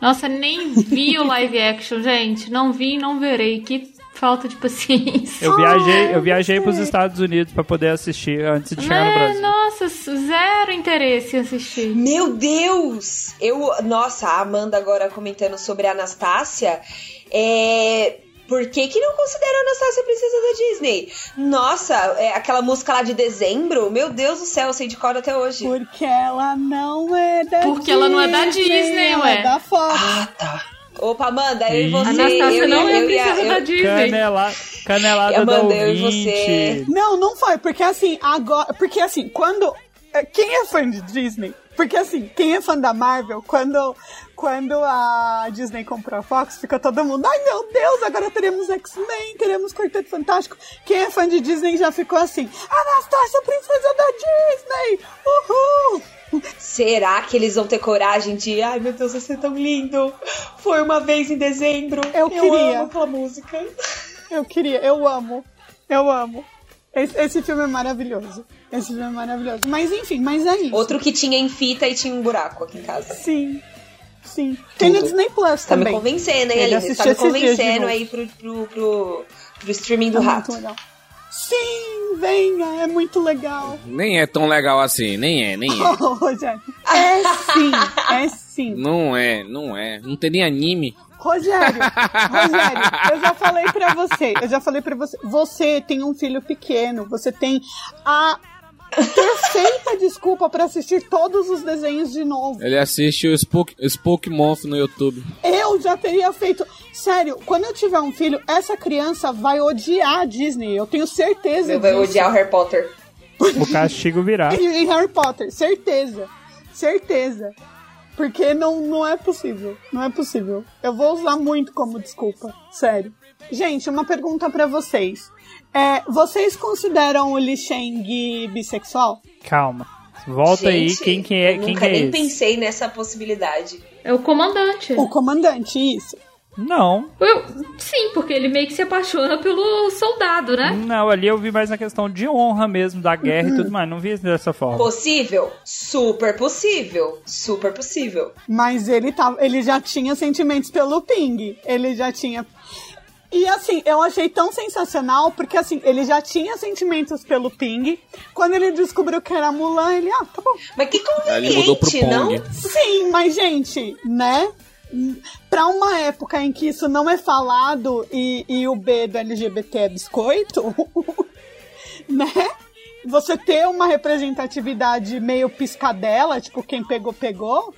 Nossa, nem vi o live action, gente. Não vi e não verei. Que falta de paciência. Eu viajei, eu viajei você. pros Estados Unidos pra poder assistir antes de chegar no É, Brasil. nossa, zero interesse em assistir. Meu Deus! Eu, nossa, a Amanda agora comentando sobre a Anastácia, é... Por que, que não considera a Anastácia princesa da Disney? Nossa, é aquela música lá de dezembro, meu Deus do céu, eu sei de cor até hoje. Porque ela não é da Porque ela não é da Disney, ela ué. É da Fox. Ah, tá. Opa, Amanda, eu e você. Anastácia eu, não eu, é ia- princesa eu- da Disney. Canela, canelada da eu e ouvinte. você. Não, não foi, porque assim, agora. Porque assim, quando. é, Quem é fã de Disney? Porque assim, quem é fã da Marvel, quando, quando a Disney comprou a Fox, fica todo mundo, ai meu Deus, agora teremos X-Men, teremos Quarteto Fantástico. Quem é fã de Disney já ficou assim, Anastácia, princesa da Disney! Uhul! Será que eles vão ter coragem de. Ai, meu Deus, vai ser tão lindo! Foi uma vez em dezembro. Eu queria. amo aquela música. *laughs* Eu queria, eu amo. Eu amo. Esse, esse filme é maravilhoso. Esse filme é maravilhoso. Mas enfim, mas é isso. Outro que tinha em fita e tinha um buraco aqui em casa. Sim. Sim. Tem no Tudo. Disney Plus Tá me também. convencendo, hein, Aline? Tá me convencendo aí pro, pro, pro, pro streaming do É muito rato. legal. Sim, venha, é muito legal. Nem é tão legal assim, nem é, nem é. *laughs* Oh, Rogério. É sim, é sim. Não é, não é. Não tem nem anime. Rogério, *laughs* Rogério, eu já falei pra você, eu já falei pra você, você tem um filho pequeno, você tem a perfeita desculpa pra assistir todos os desenhos de novo. Ele assiste o Spook, Spook Month no YouTube. Eu já teria feito. Sério, quando eu tiver um filho, essa criança vai odiar a Disney. Eu tenho certeza Ele vai odiar o Harry Potter. O castigo virá. *laughs* E e Harry Potter, certeza. Certeza. Porque não, não é possível. Não é possível. Eu vou usar muito como desculpa. Sério. Gente, uma pergunta pra vocês. É, vocês consideram o Li Sheng bissexual? Calma. Volta aí, Gente, quem que é, eu quem nunca que é nem esse? pensei nessa possibilidade. É o comandante. O comandante, isso. Não, Eu- sim, porque ele meio que se apaixona pelo soldado, né? não, ali eu vi mais na questão de honra mesmo, da guerra e tudo mais, não vi dessa forma. Possível? Super possível. Super possível. Mas ele, tá, ele já tinha sentimentos pelo Ping. Ele já tinha. E assim, eu achei tão sensacional, porque assim, ele já tinha sentimentos pelo Ping. Quando ele descobriu que era Mulan, ele, ah, tá bom. Mas que Aí ele mudou pro conveniente, não? Pong. Sim, mas gente, né? Pra uma época em que isso não é falado e, e o B do LGBT é biscoito, *laughs* né? Você ter uma representatividade meio piscadela, tipo, quem pegou, pegou,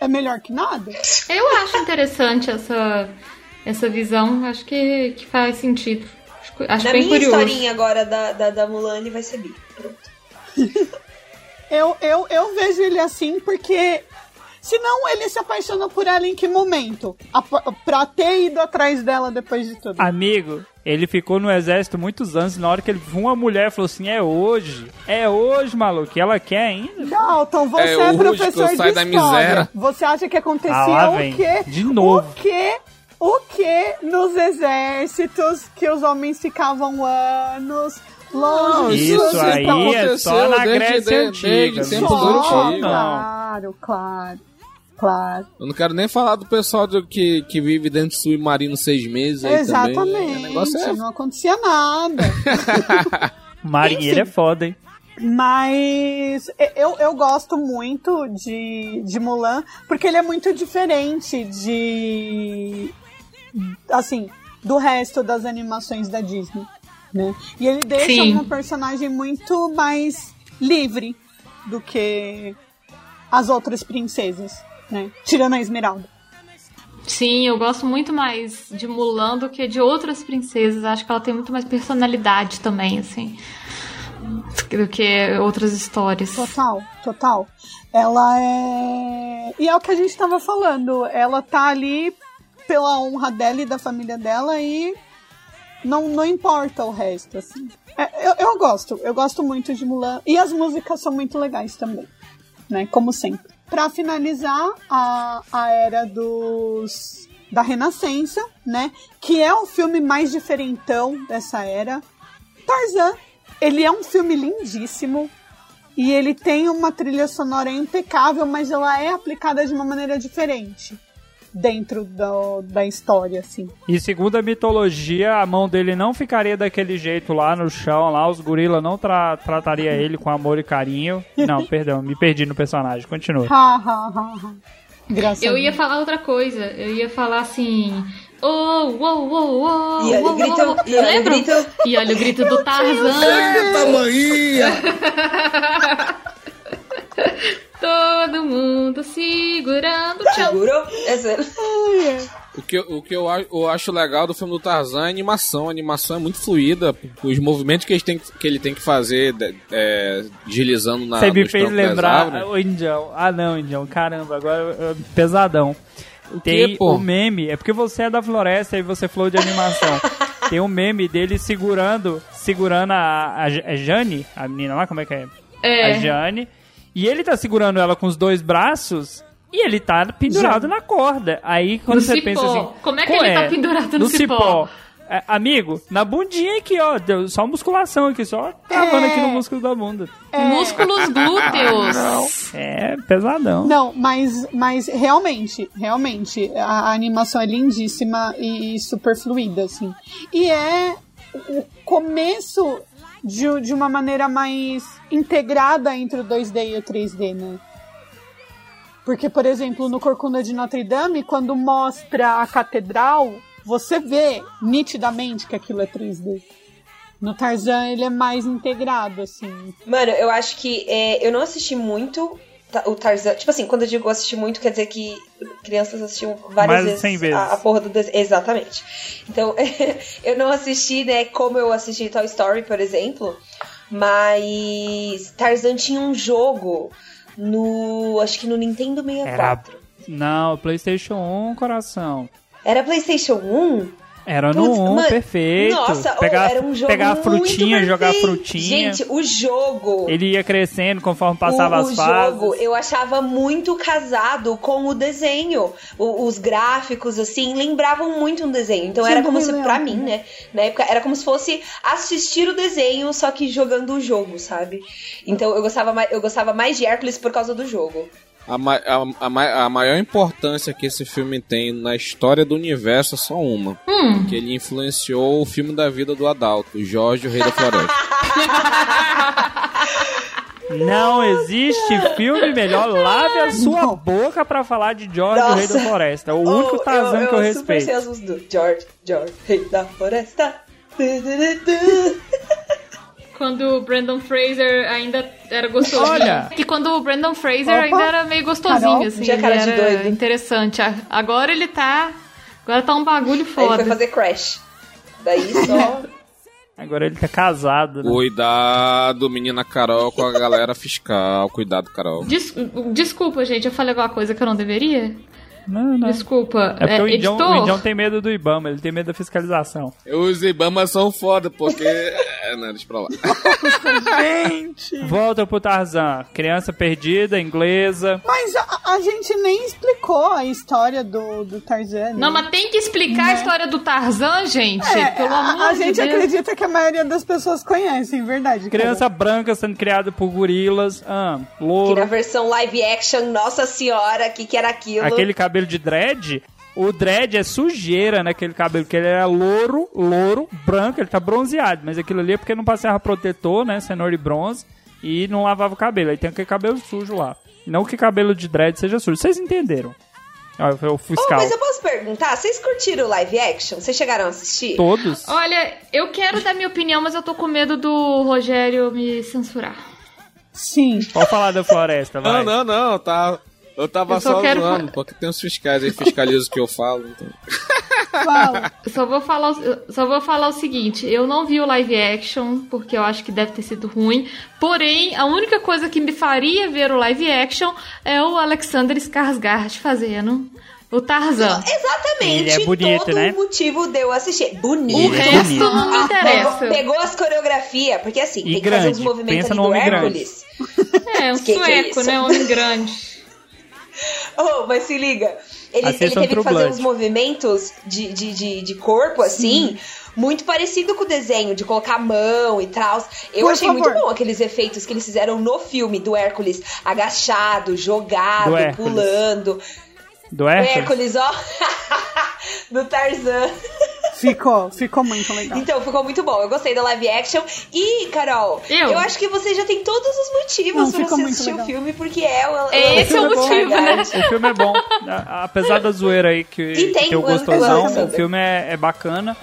é melhor que nada. Eu acho interessante essa, essa visão. Acho que, que faz sentido. Acho Acho Na bem minha curioso. historinha agora da, da, da Mulan, vai ser bi. Pronto. *laughs* Eu, eu, eu vejo ele assim porque. Senão ele se apaixonou por ela em que momento? A, pra ter ido atrás dela depois de tudo. Amigo, ele ficou no exército muitos anos. e Na hora que ele viu uma mulher, falou assim: É hoje. É hoje, maluco. E ela quer ainda. Dalton, você É é, professor de história. miséria. Você acha que acontecia Ah, o quê? De novo. O quê? O quê nos exércitos que os homens ficavam anos longe Isso aí é só na Grécia desde Antiga. tempos não Só. Claro, claro, claro. Eu não quero nem falar do pessoal do- que, que vive dentro do submarino seis meses aí também. Exatamente. O negócio é... Não acontecia nada. *laughs* Marinheiro é foda, hein? Mas eu, eu gosto muito de, de Mulan, porque ele é muito diferente de. Assim, do resto das animações da Disney. Né? E ele deixa Sim. uma personagem muito mais livre do que as outras princesas, né? Tirando a Esmeralda. Sim, eu gosto muito mais de Mulan do que de outras princesas. Acho que ela tem muito mais personalidade também, assim. Do que outras histórias. Total, total. Ela é. E é o que a gente tava falando. Ela tá ali pela honra dela e da família dela e não, não importa o resto, assim. É, eu, eu gosto, eu gosto muito de Mulan. E as músicas são muito legais também, né? Como sempre. Pra finalizar a, a era dos. Da Renascença, né? Que é o filme mais diferentão dessa era. Tarzan. Ele é um filme lindíssimo. E ele tem uma trilha sonora impecável, mas ela é aplicada de uma maneira diferente dentro do, da história, assim. E segundo a mitologia, a mão dele não ficaria daquele jeito lá no chão, lá os gorilas não tra trataria ele com amor e carinho. Não, *laughs* perdão, me perdi no personagem. Continua. Ha, ha, ha, ha. Graças Eu ia falar outra coisa. Eu ia falar assim. Oh, oh, oh, oh, E olha o oh, grito, oh, e olha o lembra? grito. E olha o grito do Tarzan. *laughs* Todo mundo segurando o chão. Segurou? Essa... O que, o que eu, eu acho legal do filme do Tarzan é a animação. A animação é muito fluida. Os movimentos que ele tem, que ele tem que fazer é, deslizando na Você me fez lembrar árvores. o Indião. Ah, não, Indião. Caramba, agora é pesadão. O Tem quê, pô? o meme, é porque você é da floresta e você falou de animação. *laughs* Tem um meme dele segurando, segurando a, a, a Jane, a menina lá, como é que é? É. A Jane. E ele tá segurando ela com os dois braços e ele tá pendurado na corda. Aí quando No você cipó. pensa assim. Como é que "Qual ele tá pendurado no cipó?" É, amigo, na bundinha aqui, ó. Deu só musculação aqui, só travando É. aqui no músculo da bunda. Músculos *laughs* glúteos. É pesadão. Não, mas, mas realmente, realmente, a, a animação é lindíssima e super fluida, assim. E é o começo de, de uma maneira mais integrada entre o 2D e o 3D, né? Porque, por exemplo, no Corcunda de Notre Dame, quando mostra a catedral, você vê nitidamente que aquilo é 3D. No Tarzan, ele é mais integrado, assim. Mano, eu acho que é, eu não assisti muito o Tarzan. Tipo assim, quando eu digo assistir muito, quer dizer que crianças assistiam várias Mais vezes, 100 vezes. A, a porra do desenho. Exatamente. Então, *laughs* eu não assisti, né, como eu assisti Toy Story, por exemplo. Mas Tarzan tinha um jogo no. Acho que no Nintendo 64. Não, PlayStation 1, coração. Era PlayStation 1? Era no Putz, 1, mano, perfeito. Nossa, pegar, era um jogo pegar a muito frutinha, jogar a frutinha. Gente, o jogo. Ele ia crescendo conforme passava o, as o fases. jogo eu achava muito casado com o desenho. O- os gráficos, assim, lembravam muito um desenho. Então Sim, era como se, pra mim, né? Na época, era como se fosse assistir o desenho, só que jogando o jogo, sabe? Então eu gostava, mais, eu gostava mais de Hércules por causa do jogo. A, ma- a- a ma- a maior importância que esse filme tem na história do universo é só uma. Hum. Que ele influenciou o filme da vida do Adalto, Jorge, o Rei da Floresta. *laughs* Não existe filme melhor. Lave a sua Não. boca pra falar de George, o Rei da Nossa. Floresta. É o único Oh, Tarzan que eu eu super sei respeito. músicas do George, George, Rei da Floresta. Quando o Brandon Fraser ainda era gostosinho. Olha. Que quando o Brandon Fraser Opa. ainda era meio gostosinho, Carol. assim. Tinha cara de era doido. interessante. Agora ele tá. Agora tá um bagulho Aí ele foda. foi fazer Crash. Daí só. *laughs* Agora ele tá casado, né? Cuidado, menina Carol, com a galera fiscal. Cuidado, Carol. Des- desculpa, gente, eu falei alguma coisa que eu não deveria? Não, não. Desculpa. É porque o, Indião, editor? o Indião tem medo do Ibama, ele tem medo da fiscalização. Os Ibamas são foda, porque. *laughs* É, não, deixa pra lá. Gente! Volta pro Tarzan. Criança perdida, inglesa. Mas a, a gente nem explicou a história do, do Tarzan. Não, né? mas tem que explicar a história do Tarzan, gente. É, pelo amor a, a de gente Deus. acredita que a maioria das pessoas conhecem, verdade. Criança branca sendo criada por gorilas. Ah, Que louro. na versão live action, nossa senhora, o que, que era aquilo? Aquele cabelo de dread. O dread é sujeira naquele cabelo, que ele era louro, louro, branco, ele tá bronzeado. Mas aquilo ali é porque não passava protetor, né? Cenoura e bronze. E não lavava o cabelo. Aí tem aquele cabelo sujo lá. Não que cabelo de dread seja sujo. Vocês entenderam? Ah, foi o Oh, fiscal. mas eu posso perguntar, vocês curtiram o live action? Vocês chegaram a assistir? Todos. Olha, eu quero dar minha opinião, mas eu tô com medo do Rogério me censurar. Sim. Pode falar da floresta, vai. Não, não, não, tá. Eu tava Eu só só, quero zoando, porque tem uns fiscais aí, fiscalizam o que eu falo. Então. Fala. Só vou, falar, o- só vou falar o seguinte: eu não vi o live action, porque eu acho que deve ter sido ruim. Porém, a única coisa que me faria ver o live action é o Alexander Skarsgård fazendo o Tarzan. Exatamente. Ele é bonito, todo né? o motivo de eu assistir. Bonito. O é resto bonito. não me Ah, interessa. pegou, pegou as coreografias, porque assim, E tem que fazer grande. uns movimentos Pensa ali no do grande. Hércules. É, um Que que é sueco, né? Homem grande. *laughs* Oh, mas se liga. Ele, ele Assistam teve que fazer uns movimentos de, de, de, de corpo, assim, muito parecido com o desenho, de colocar a mão e tal. Eu Por achei favor. muito bom aqueles efeitos que eles fizeram no filme do Hércules agachado, jogado, Do Hércules. pulando. Do Hércules? Hércules, ó. *laughs* do Tarzan. Ficou, ficou muito legal. Então, ficou muito bom. Eu gostei da live action. E, Carol, Eu? acho que você já tem todos os motivos Não, pra você assistir legal. o filme, porque é o. Esse é o filme motivo, né? verdade. O filme é bom. A- Apesar da zoeira aí que, E tem que eu gostosão, o filme é, é bacana.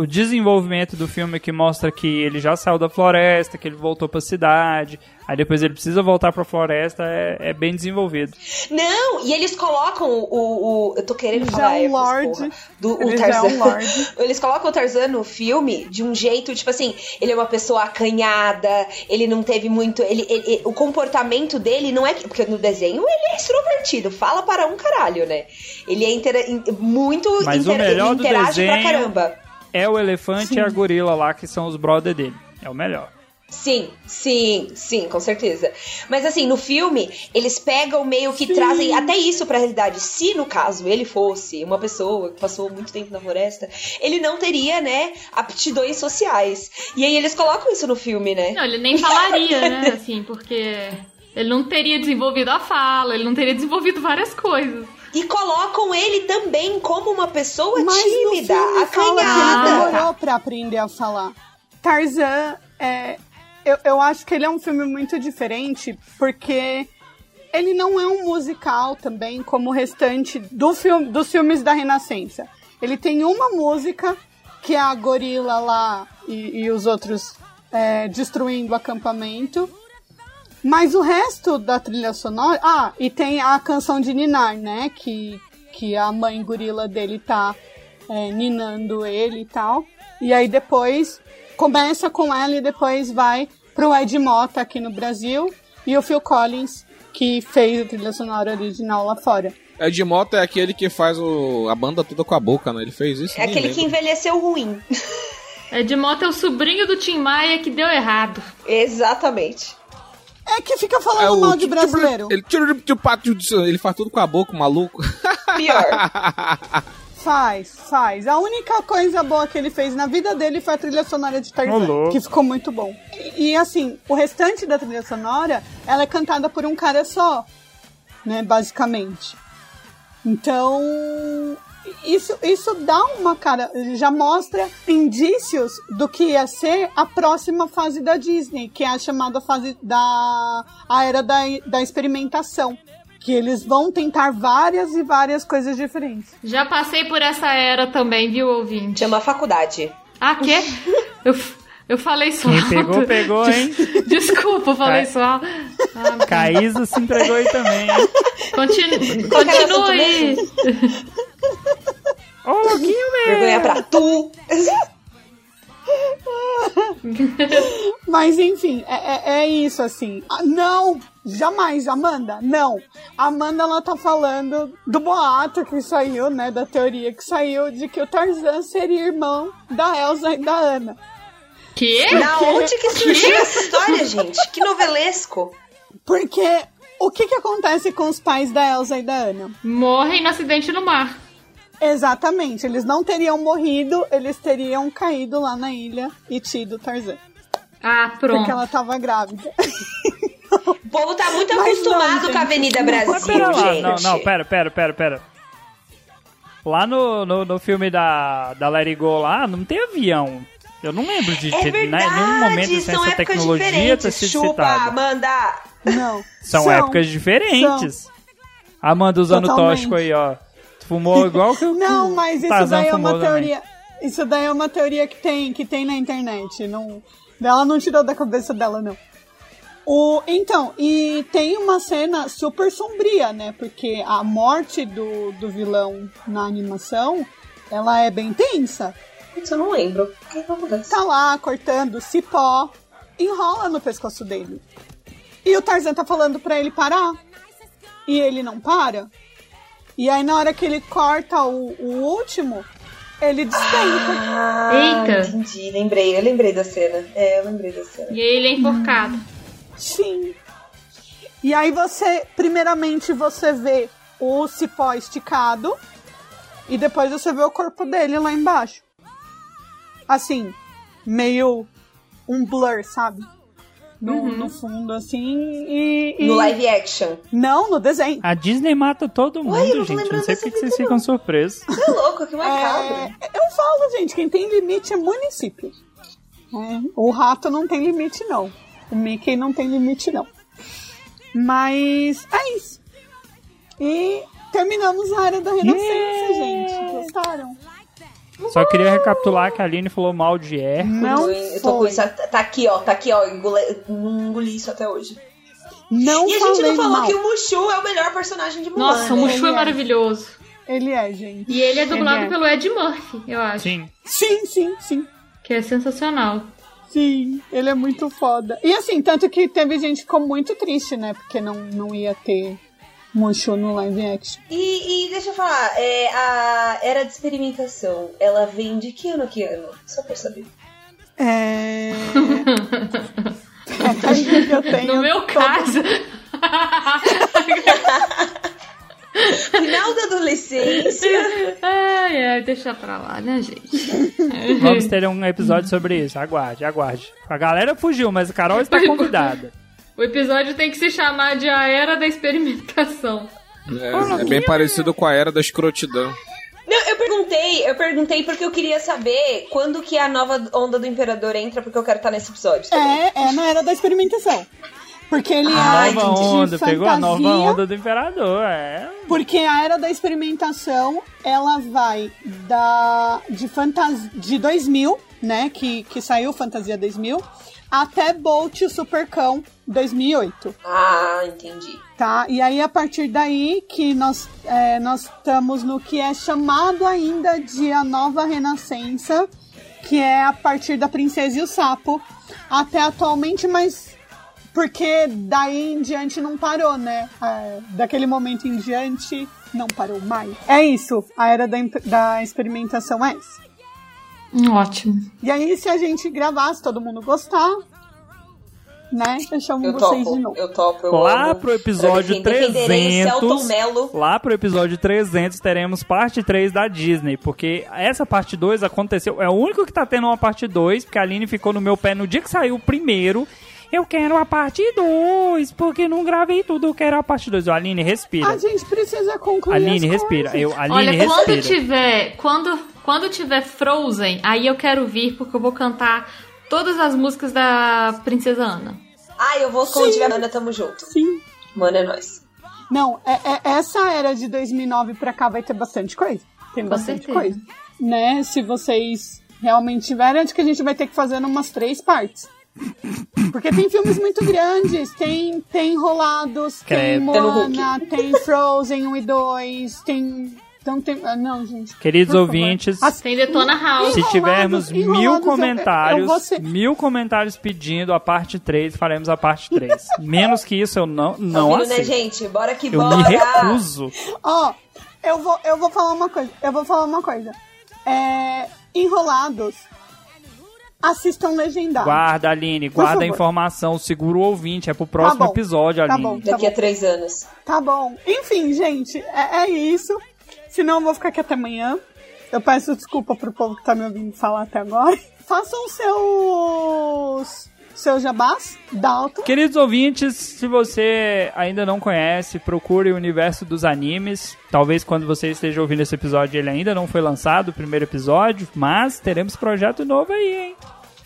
O desenvolvimento do filme que mostra que ele já saiu da floresta, que ele voltou pra cidade, aí depois ele precisa voltar pra floresta, é, é bem desenvolvido. Não, e eles colocam o. o- eu tô querendo Já falar é um Hércules, lorde. porra, do o Ele já é Tarzan. um lorde. *laughs* Eles colocam o Tarzan no filme de um jeito, tipo assim, ele é uma pessoa acanhada, ele não teve muito. Ele, ele- ele- o comportamento dele não é. que- Porque no desenho ele é extrovertido, fala para um caralho, né? Ele é intera- in- muito. Mas o intera- melhor ele do interage pra desenho- caramba. É o elefante e a gorila lá, que são os brother dele. É o melhor. Sim, sim, sim, com certeza. Mas assim, no filme, eles pegam meio que trazem até isso pra realidade. Se no caso ele fosse uma pessoa que passou muito tempo na floresta, ele não teria, né, aptidões sociais. E aí eles colocam isso no filme, né? Não, ele nem falaria, né? *laughs* Assim, porque ele não teria desenvolvido a fala, ele não teria desenvolvido várias coisas. E colocam ele também como uma pessoa Mas tímida, no fala que ele acanhada. demorou pra aprender a falar. Tarzan, é, eu, eu acho que ele é um filme muito diferente, porque ele não é um musical também, como o restante do filme, dos filmes da Renascença. Ele tem uma música, que é a gorila lá e, e os outros é, destruindo o acampamento. Mas o resto da trilha sonora. Ah, e tem a canção de Ninar, né? Que, que a mãe gorila dele tá é, ninando ele e tal. E aí depois começa com ela e depois vai pro Ed Mota aqui no Brasil e o Phil Collins, que fez a trilha sonora original lá fora. Ed Mota é aquele que faz o, a banda toda com a boca, né? Ele fez isso. É aquele que lembro. envelheceu ruim. Ed Mota é o sobrinho do Tim Maia que deu errado. Exatamente. É que fica É falando o mal de tipo- brasileiro. Ele, tira o pato ele faz tudo com a boca, maluco. Pior. *laughs* Faz, faz. A única coisa boa que ele fez na vida dele foi a trilha sonora de Tarzan, louco. que ficou muito bom. E, e, assim, o restante da trilha sonora, ela é cantada por um cara só, né, basicamente. Então, isso, isso dá uma cara, já mostra indícios do que ia ser a próxima fase da Disney, que é a chamada fase da a era da, da experimentação. Que eles vão tentar várias e várias coisas diferentes. Já passei por essa era também, viu, ouvinte? Chama faculdade. Ah, quê? Eu, eu falei só. Quem pegou, pegou, hein? Desculpa, eu falei Cai- só. Ah, Caísa se entregou aí também, hein? continu, continua aí. Ô, louquinho mesmo. Vergonha pra tu. Mas enfim, é, é, é isso assim. Ah, não, jamais, Amanda, não. Amanda ela tá falando do boato que saiu, né? Da teoria que saiu de que o Tarzan seria irmão da Elsa e da Ana. Que? Da onde que surgiu essa história, gente? Que novelesco. Porque o que que acontece com os pais da Elsa e da Ana? Morrem no acidente no mar. Exatamente, eles não teriam morrido, eles teriam caído lá na ilha e tido Tarzan. Ah, pronto. Porque ela tava grávida. *laughs* O povo tá muito Mas não, acostumado gente, com a Avenida não. Brasil, pera lá, gente. não, não, pera, pera, pera, pera. Lá no, no, no filme da, da It Go lá, não tem avião. Eu não lembro de É ter, né, verdade, nenhum momento sem são essa épocas tecnologia ter diferentes. sido Chupa, citada. Amanda. Não. São, épocas diferentes. Amanda usando Totalmente. tóxico aí, ó. Fumou *laughs* igual que o Não, mas isso daí é uma também. teoria. Isso daí é uma teoria que tem, que tem na internet. Não, ela não tirou da cabeça dela, não. O, então, e tem uma cena super sombria, né? Porque a morte do, do vilão na animação, ela é bem tensa. Isso eu não lembro. O que que acontece? Tá lá cortando cipó, enrola no pescoço dele. E o Tarzan tá falando pra ele parar. E ele não para. E aí na hora que ele corta o, o último, ele despenca. Ah, Eita. entendi. Lembrei, eu lembrei da cena. É, eu lembrei da cena. E ele é enforcado. Sim. E aí você, primeiramente, você vê o cipó esticado e depois você vê o corpo dele lá embaixo. Assim, meio um blur, sabe? No, no fundo, assim, e, e- No live action. Não, no desenho. A Disney mata todo mundo, Ué, não gente. Não sei dessa por que vocês ficam surpresos. Você é louco, que macabro. É, eu falo, gente, quem tem limite é município. É, o rato não tem limite, não. O Mickey não tem limite, não. Mas é isso. E terminamos a área da Renascença, gente. Gostaram? Só queria recapitular que a Aline falou mal de Hércules. Não eu tô com isso. Tá aqui, ó. Tá aqui, ó. Engole... Não engoli isso até hoje. Não E a gente não falou mal. que o Mushu é o melhor personagem de Mulan. Nossa, o né? Mushu é é. maravilhoso. Ele é, gente. E ele é dublado Ele é. pelo Ed Murphy, eu acho. Sim. Sim, sim, sim. Que é sensacional. Sim, ele é muito foda. E assim, tanto que teve gente que ficou muito triste, né? Porque não, não ia ter Mushu no live action. E, e deixa eu falar, é, a era de experimentação, ela vem de que ano a que ano? Só pra saber. É. Aí que eu tenho *laughs* No meu todo- caso. *laughs* Final da adolescência. ai, ai, deixa pra lá, né, gente? Vamos ter um episódio sobre isso. Aguarde, aguarde. A galera fugiu, mas a Carol está convidada. O episódio tem que se chamar de A Era da Experimentação. É, é bem parecido com a era da escrotidão. Não, eu perguntei, eu perguntei porque eu queria saber quando que a nova onda do Imperador entra, porque eu quero estar nesse episódio. também. É, é na era da experimentação. Porque ele A é nova de onda, fantasia, pegou a nova onda do Imperador. É. Porque a era da experimentação, ela vai da de fantasia de 2000, né, que que saiu Fantasia 2000, até Bolt o Supercão 2008. Ah, entendi. Tá? E aí, a partir daí que nós, é, nós estamos no que é chamado ainda de a nova renascença, que é a partir da Princesa e o Sapo, até atualmente, mas porque daí em diante não parou, né? É, daquele momento em diante, não parou mais. É isso, a era da, da experimentação é essa. Ótimo. E aí, se a gente gravar, se todo mundo gostar, né? Eu chamo Eu vocês topo, de novo. eu topo, eu Lá amo. pro episódio Pra quem defenderei Celton 300, Mello. lá pro episódio 300 teremos parte 3 da Disney, porque essa parte 2 aconteceu, é o único que tá tendo uma parte 2, porque a Aline ficou no meu pé no dia que saiu o primeiro. Eu quero a parte 2, porque não gravei tudo, eu quero a parte 2. Ô, Aline, respira. A gente precisa concluir Aline, as respira. coisas. Eu, Aline, Olha, quando respira. tiver. Quando, quando tiver Frozen, aí eu quero vir, porque eu vou cantar todas as músicas da Princesa Ana. Ah, eu vou quando tiver Ana, tamo junto. Sim. Mano, é nóis. Não, é, é- essa era de 2009 pra cá vai ter bastante coisa. Tem Com bastante certeza. coisa. Né? Se vocês realmente tiverem, acho que a gente vai ter que fazer umas três partes. Porque tem filmes muito grandes, tem, tem Enrolados, tem. Moana, tem Frozen 1 e 2, tem Então tem. ah, Não, gente. Queridos favor. ouvintes, As- Tem Detona House. se Enrolados, tivermos mil enrolados, eu- eu comentários, ser- mil comentários pedindo a parte 3, faremos a parte 3. *laughs* Menos que isso eu não, não ouvindo, né, aceito. gente? Bora que Eu bora! me recuso. Ó, eu vou, eu vou falar uma coisa. Eu vou falar uma coisa. É, enrolados. Assistam legendado. Guarda, Aline, guarda a informação, segura o ouvinte, é pro próximo bom, episódio, tá Aline. bom. Daqui a três anos. Tá bom. Enfim, gente, é, é isso. Senão eu vou ficar aqui até amanhã. Eu peço desculpa pro povo que tá me ouvindo falar até agora. *laughs* Façam seus. Seus jabás, Dalton. Queridos ouvintes, se você ainda não conhece, procure o universo dos animes. Talvez quando você esteja ouvindo esse episódio ele ainda não foi lançado, o primeiro episódio, mas teremos projeto novo aí, hein?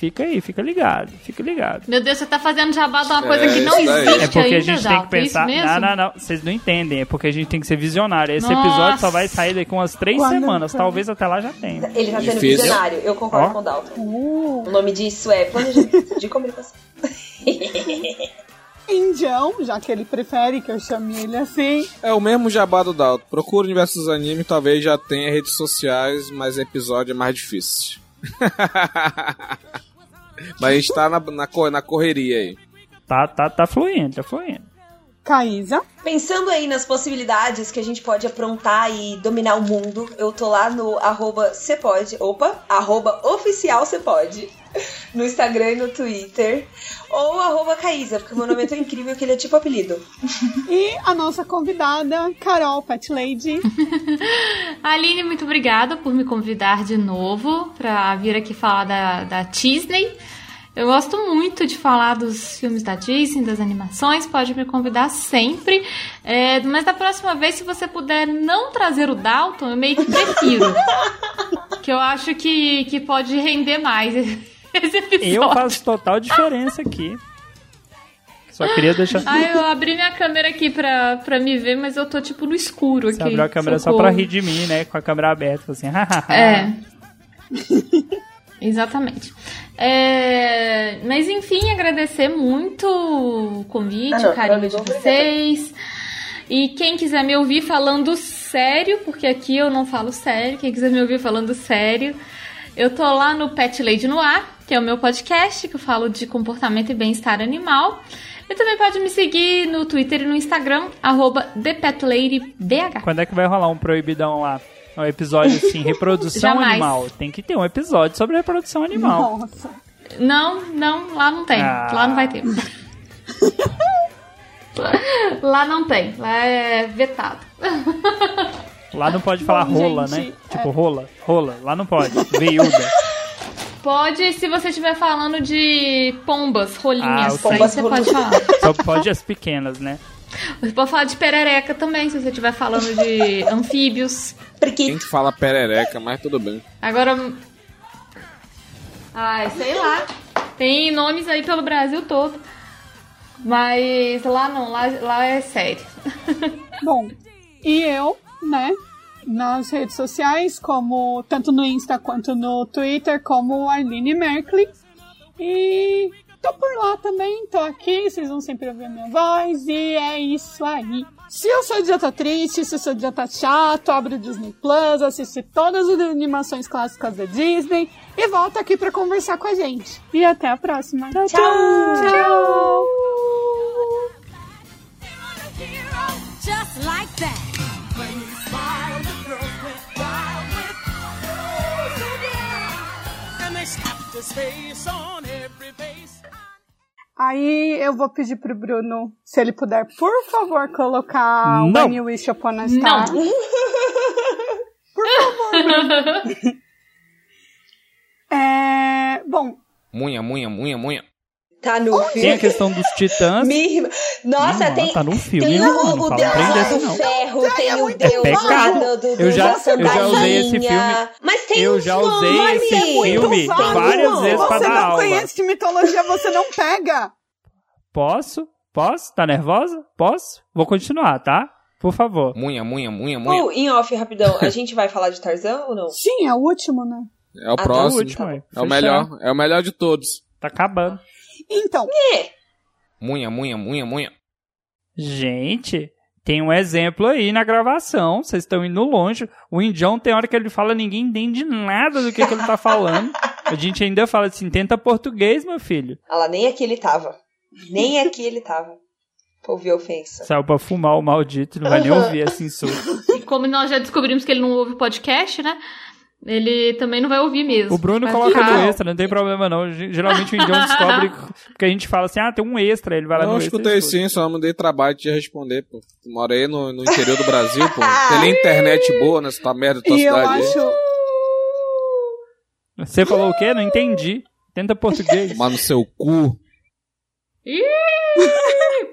Fica aí, fica ligado, fica ligado. Meu Deus, você tá fazendo jabá de uma coisa É, que não existe É porque ainda, a gente tem que Dalton, pensar. Não, não, não. Vocês não entendem. É porque a gente tem que ser visionário. Esse Nossa. episódio só vai sair daqui umas três Quando semanas. Talvez até lá já tenha. Ele tá sendo visionário. Eu concordo Ó. com o Dalton. Uh, O nome disso é planejamento de comunicação. *laughs* Indião, já que ele prefere que eu chame ele assim. É o mesmo jabá do Dalton. Procura o universo dos animes, talvez já tenha redes sociais, mas episódio é mais difícil. *laughs* mas a gente tá na, na, na correria aí. Tá, tá, tá fluindo, tá fluindo. Caísa. Pensando aí nas possibilidades que a gente pode aprontar e dominar o mundo, eu tô lá no arroba cepode, opa, arroba oficial cepode, *laughs* no Instagram e no Twitter, ou arroba Caísa, porque o meu nome é tão incrível que ele é tipo apelido. E a nossa convidada, Carol Pet Lady. *laughs* Aline, muito obrigada por me convidar de novo pra vir aqui falar da, da Disney. Eu gosto muito de falar dos filmes da Disney, das animações, pode me convidar sempre. É, mas da próxima vez, se você puder não trazer o Dalton, eu meio que prefiro. *laughs* que eu acho que, que pode render mais esse episódio. Eu faço total diferença aqui. Só queria deixar. *laughs* Ah, eu abri minha câmera aqui pra, pra me ver, mas eu tô tipo no escuro aqui. Você abriu a câmera só Socorro. pra rir de mim, né? Com a câmera aberta, assim. *laughs* É. Exatamente. É, mas enfim, agradecer muito o convite, Ah, não, o carinho de vocês. E quem quiser me ouvir falando sério, porque aqui eu não falo sério, quem quiser me ouvir falando sério, eu tô lá no Pet Lady no Ar, que é o meu podcast, que eu falo de comportamento e bem-estar animal. E também pode me seguir no Twitter e no Instagram, arroba ThePetLadyBH. Quando é que vai rolar um proibidão lá? Um episódio assim, *laughs* reprodução animal. Tem que ter um episódio sobre reprodução animal. Nossa. Não, não, lá não tem. Ah. Lá não vai ter. lá não tem. Lá é vetado. Lá não pode falar Bom, rola, gente, né? Tipo, rola, rola. Lá não pode. Veiuda. Pode, se você estiver falando de pombas, Ah, rolinhas. ok. aí Pombas, você pode rolinhas. falar. Só pode as pequenas, né? Você pode falar de perereca também, se você estiver falando de *laughs* anfíbios. Porque Quem que fala perereca, mas tudo bem. Agora. Ai, sei lá. Tem nomes aí pelo Brasil todo. Mas lá não, lá, lá é sério. *laughs* Bom, e eu, né, nas redes sociais, como tanto no Insta quanto no Twitter, como Arline Merkley. E tô por lá também, tô aqui, vocês vão sempre ouvir minha voz, e é isso aí. Se seu dia tá triste, se seu dia tá chato, abre o Disney Plus, assiste todas as animações clássicas da Disney e volta aqui pra conversar com a gente. E até a próxima. Tchau! Tchau! Just like Aí eu vou pedir pro Bruno, se ele puder, por favor, colocar o Não. When You Wish Upon a Star. Não. *laughs* Por favor, Bruno. *laughs* É, bom, Munha, munha, munha, munha. Tá no Tem a filme. questão dos titãs. Minha Nossa, tem. tá no filme, tem o, não o Deus lá do não. ferro, tem é o Deus lá pecado. do, do, Eu já- eu já usei esse filme- Mas tem Eu já usei nomes. esse é filme vago. várias vezes pra você dar não aula. conhece de mitologia, você não pega. Posso? Posso? Tá nervosa? Posso? Vou continuar, tá? Por favor. Munha, munha, munha, munha. Uh, em off, rapidão, a gente vai falar de Tarzan ou não? Sim, é o último, né? É o tá. próximo. o último, aí. É o Fechou. melhor. É o melhor de todos. Tá acabando. Então, Munha, munha, munha, munha. Gente, Tem um exemplo aí na gravação, vocês estão indo longe. O Indião tem hora que ele fala, ninguém entende nada do que, que ele tá falando. A gente ainda fala assim, tenta português, meu filho. Olha lá, nem aqui ele tava. Nem aqui ele tava. Pra ouvir ofensa. Saiu pra fumar o maldito, não vai nem *laughs* ouvir esse insulto. E como nós já descobrimos que ele não ouve podcast, né? Ele também não vai ouvir mesmo. O Bruno coloca ficar- no extra, não tem problema não. Ge- Geralmente o Indião *laughs* descobre porque a gente fala assim, ah, tem um extra, ele vai lá Não, no eu extra. escutei e escuta. sim, só não dei trabalho de responder, pô. Morei no, no interior do Brasil, pô. Tem nem internet boa nessa merda da tua E eu cidade. aí. acho. Você falou o quê? Não entendi. Tenta português. Tomar no seu cu. Ih,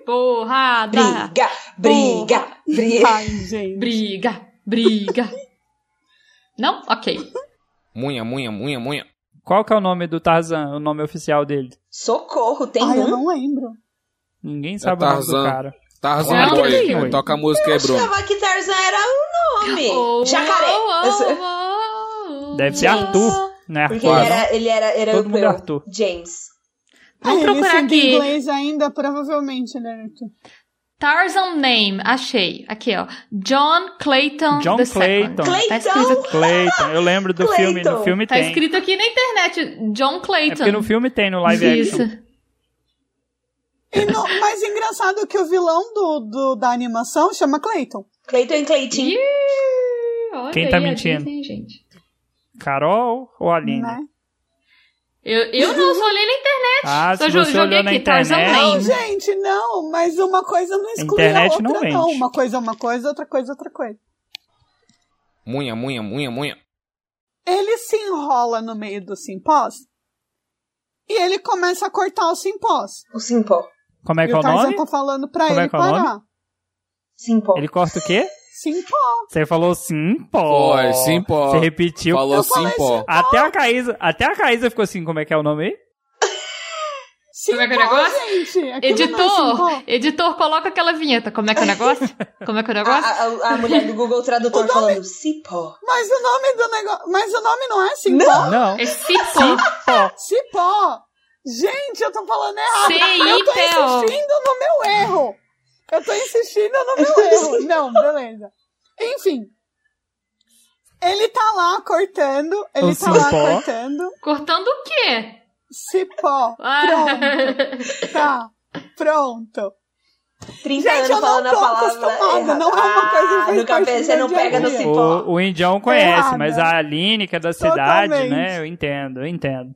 porrada! Briga, briga, briga. Ai, gente. Briga, briga. Não? Ok. Munha, munha, munha, munha. Qual que é o nome do Tarzan, o nome oficial dele? Socorro, tem Ai, eu um. não lembro. Ninguém sabe o nome do Tarzan. cara. Tarzan Não, Boy. não. Toca a música aí, Eu Bruno. achava que Tarzan era um nome. Oh, Jacaré. oh, oh, oh. Deve ser James. Arthur, né? Porque Arthur. ele era, ele era, era Todo mundo é europeu. Arthur. James. Vamos Ai, procurar aqui. inglês ainda, provavelmente, né? Arthur? Tarzan name, achei. Aqui, ó. John Clayton John the Clayton. Second. Tá escrito, Clayton. *laughs* Clayton. Eu lembro do Clayton. filme. No filme tá tem. escrito aqui na internet. John É Clayton. porque no filme tem, no live Isso. action. E no, mas engraçado que o vilão do, do- da animação chama Clayton. Clayton e Clayton. Olha Quem tá aí mentindo? Disney. Carol ou Aline? Né? Eu, eu não, só olhei na internet. Ah, só se jo- você joguei aqui, Tarzan internet- Não, gente, não. Mas uma coisa não exclui a internet outra, não não. Uma coisa é uma coisa, outra coisa é outra coisa. Munha, munha, munha, munha. Ele se enrola no meio do simpós e ele começa a cortar o simpós. O Simpó. Como é que e é o o Tarzan nome? tá falando pra Como é ele que é o nome? parar. Simpó. Ele corta o quê? Simpó. Você falou sim, pó. Foi, sim, pó. Você repetiu. Falou Eu sim, falei pó. Até a Caísa, até a Caísa ficou assim, como é que é o nome aí? Como é que é o Simpó, negócio? gente. Não é Editor, simpó. editor, coloca aquela vinheta. Como é que é o negócio? Como é que é o A, negócio? a, a mulher do Google Tradutor falando Cipó. Mas o nome do negócio. Mas o nome não é simpó. Não. É Cipó. Pó. Cipó. Gente, eu tô falando errado. Eu tô insistindo no meu erro. Eu tô insistindo no meu *laughs* erro. Não, beleza. Enfim. Ele tá lá cortando. Ele O tá lá cipó. cortando. Cortando o quê? Cipó. Ah. Pronto. Tá. Pronto. 30 Gente, anos eu não falando a tô palavra. errada. não é uma coisa que Ah, não pega no cipó. O, o Indião conhece, Errada. mas a Aline, que é da cidade, Totalmente. né? Eu entendo, eu entendo.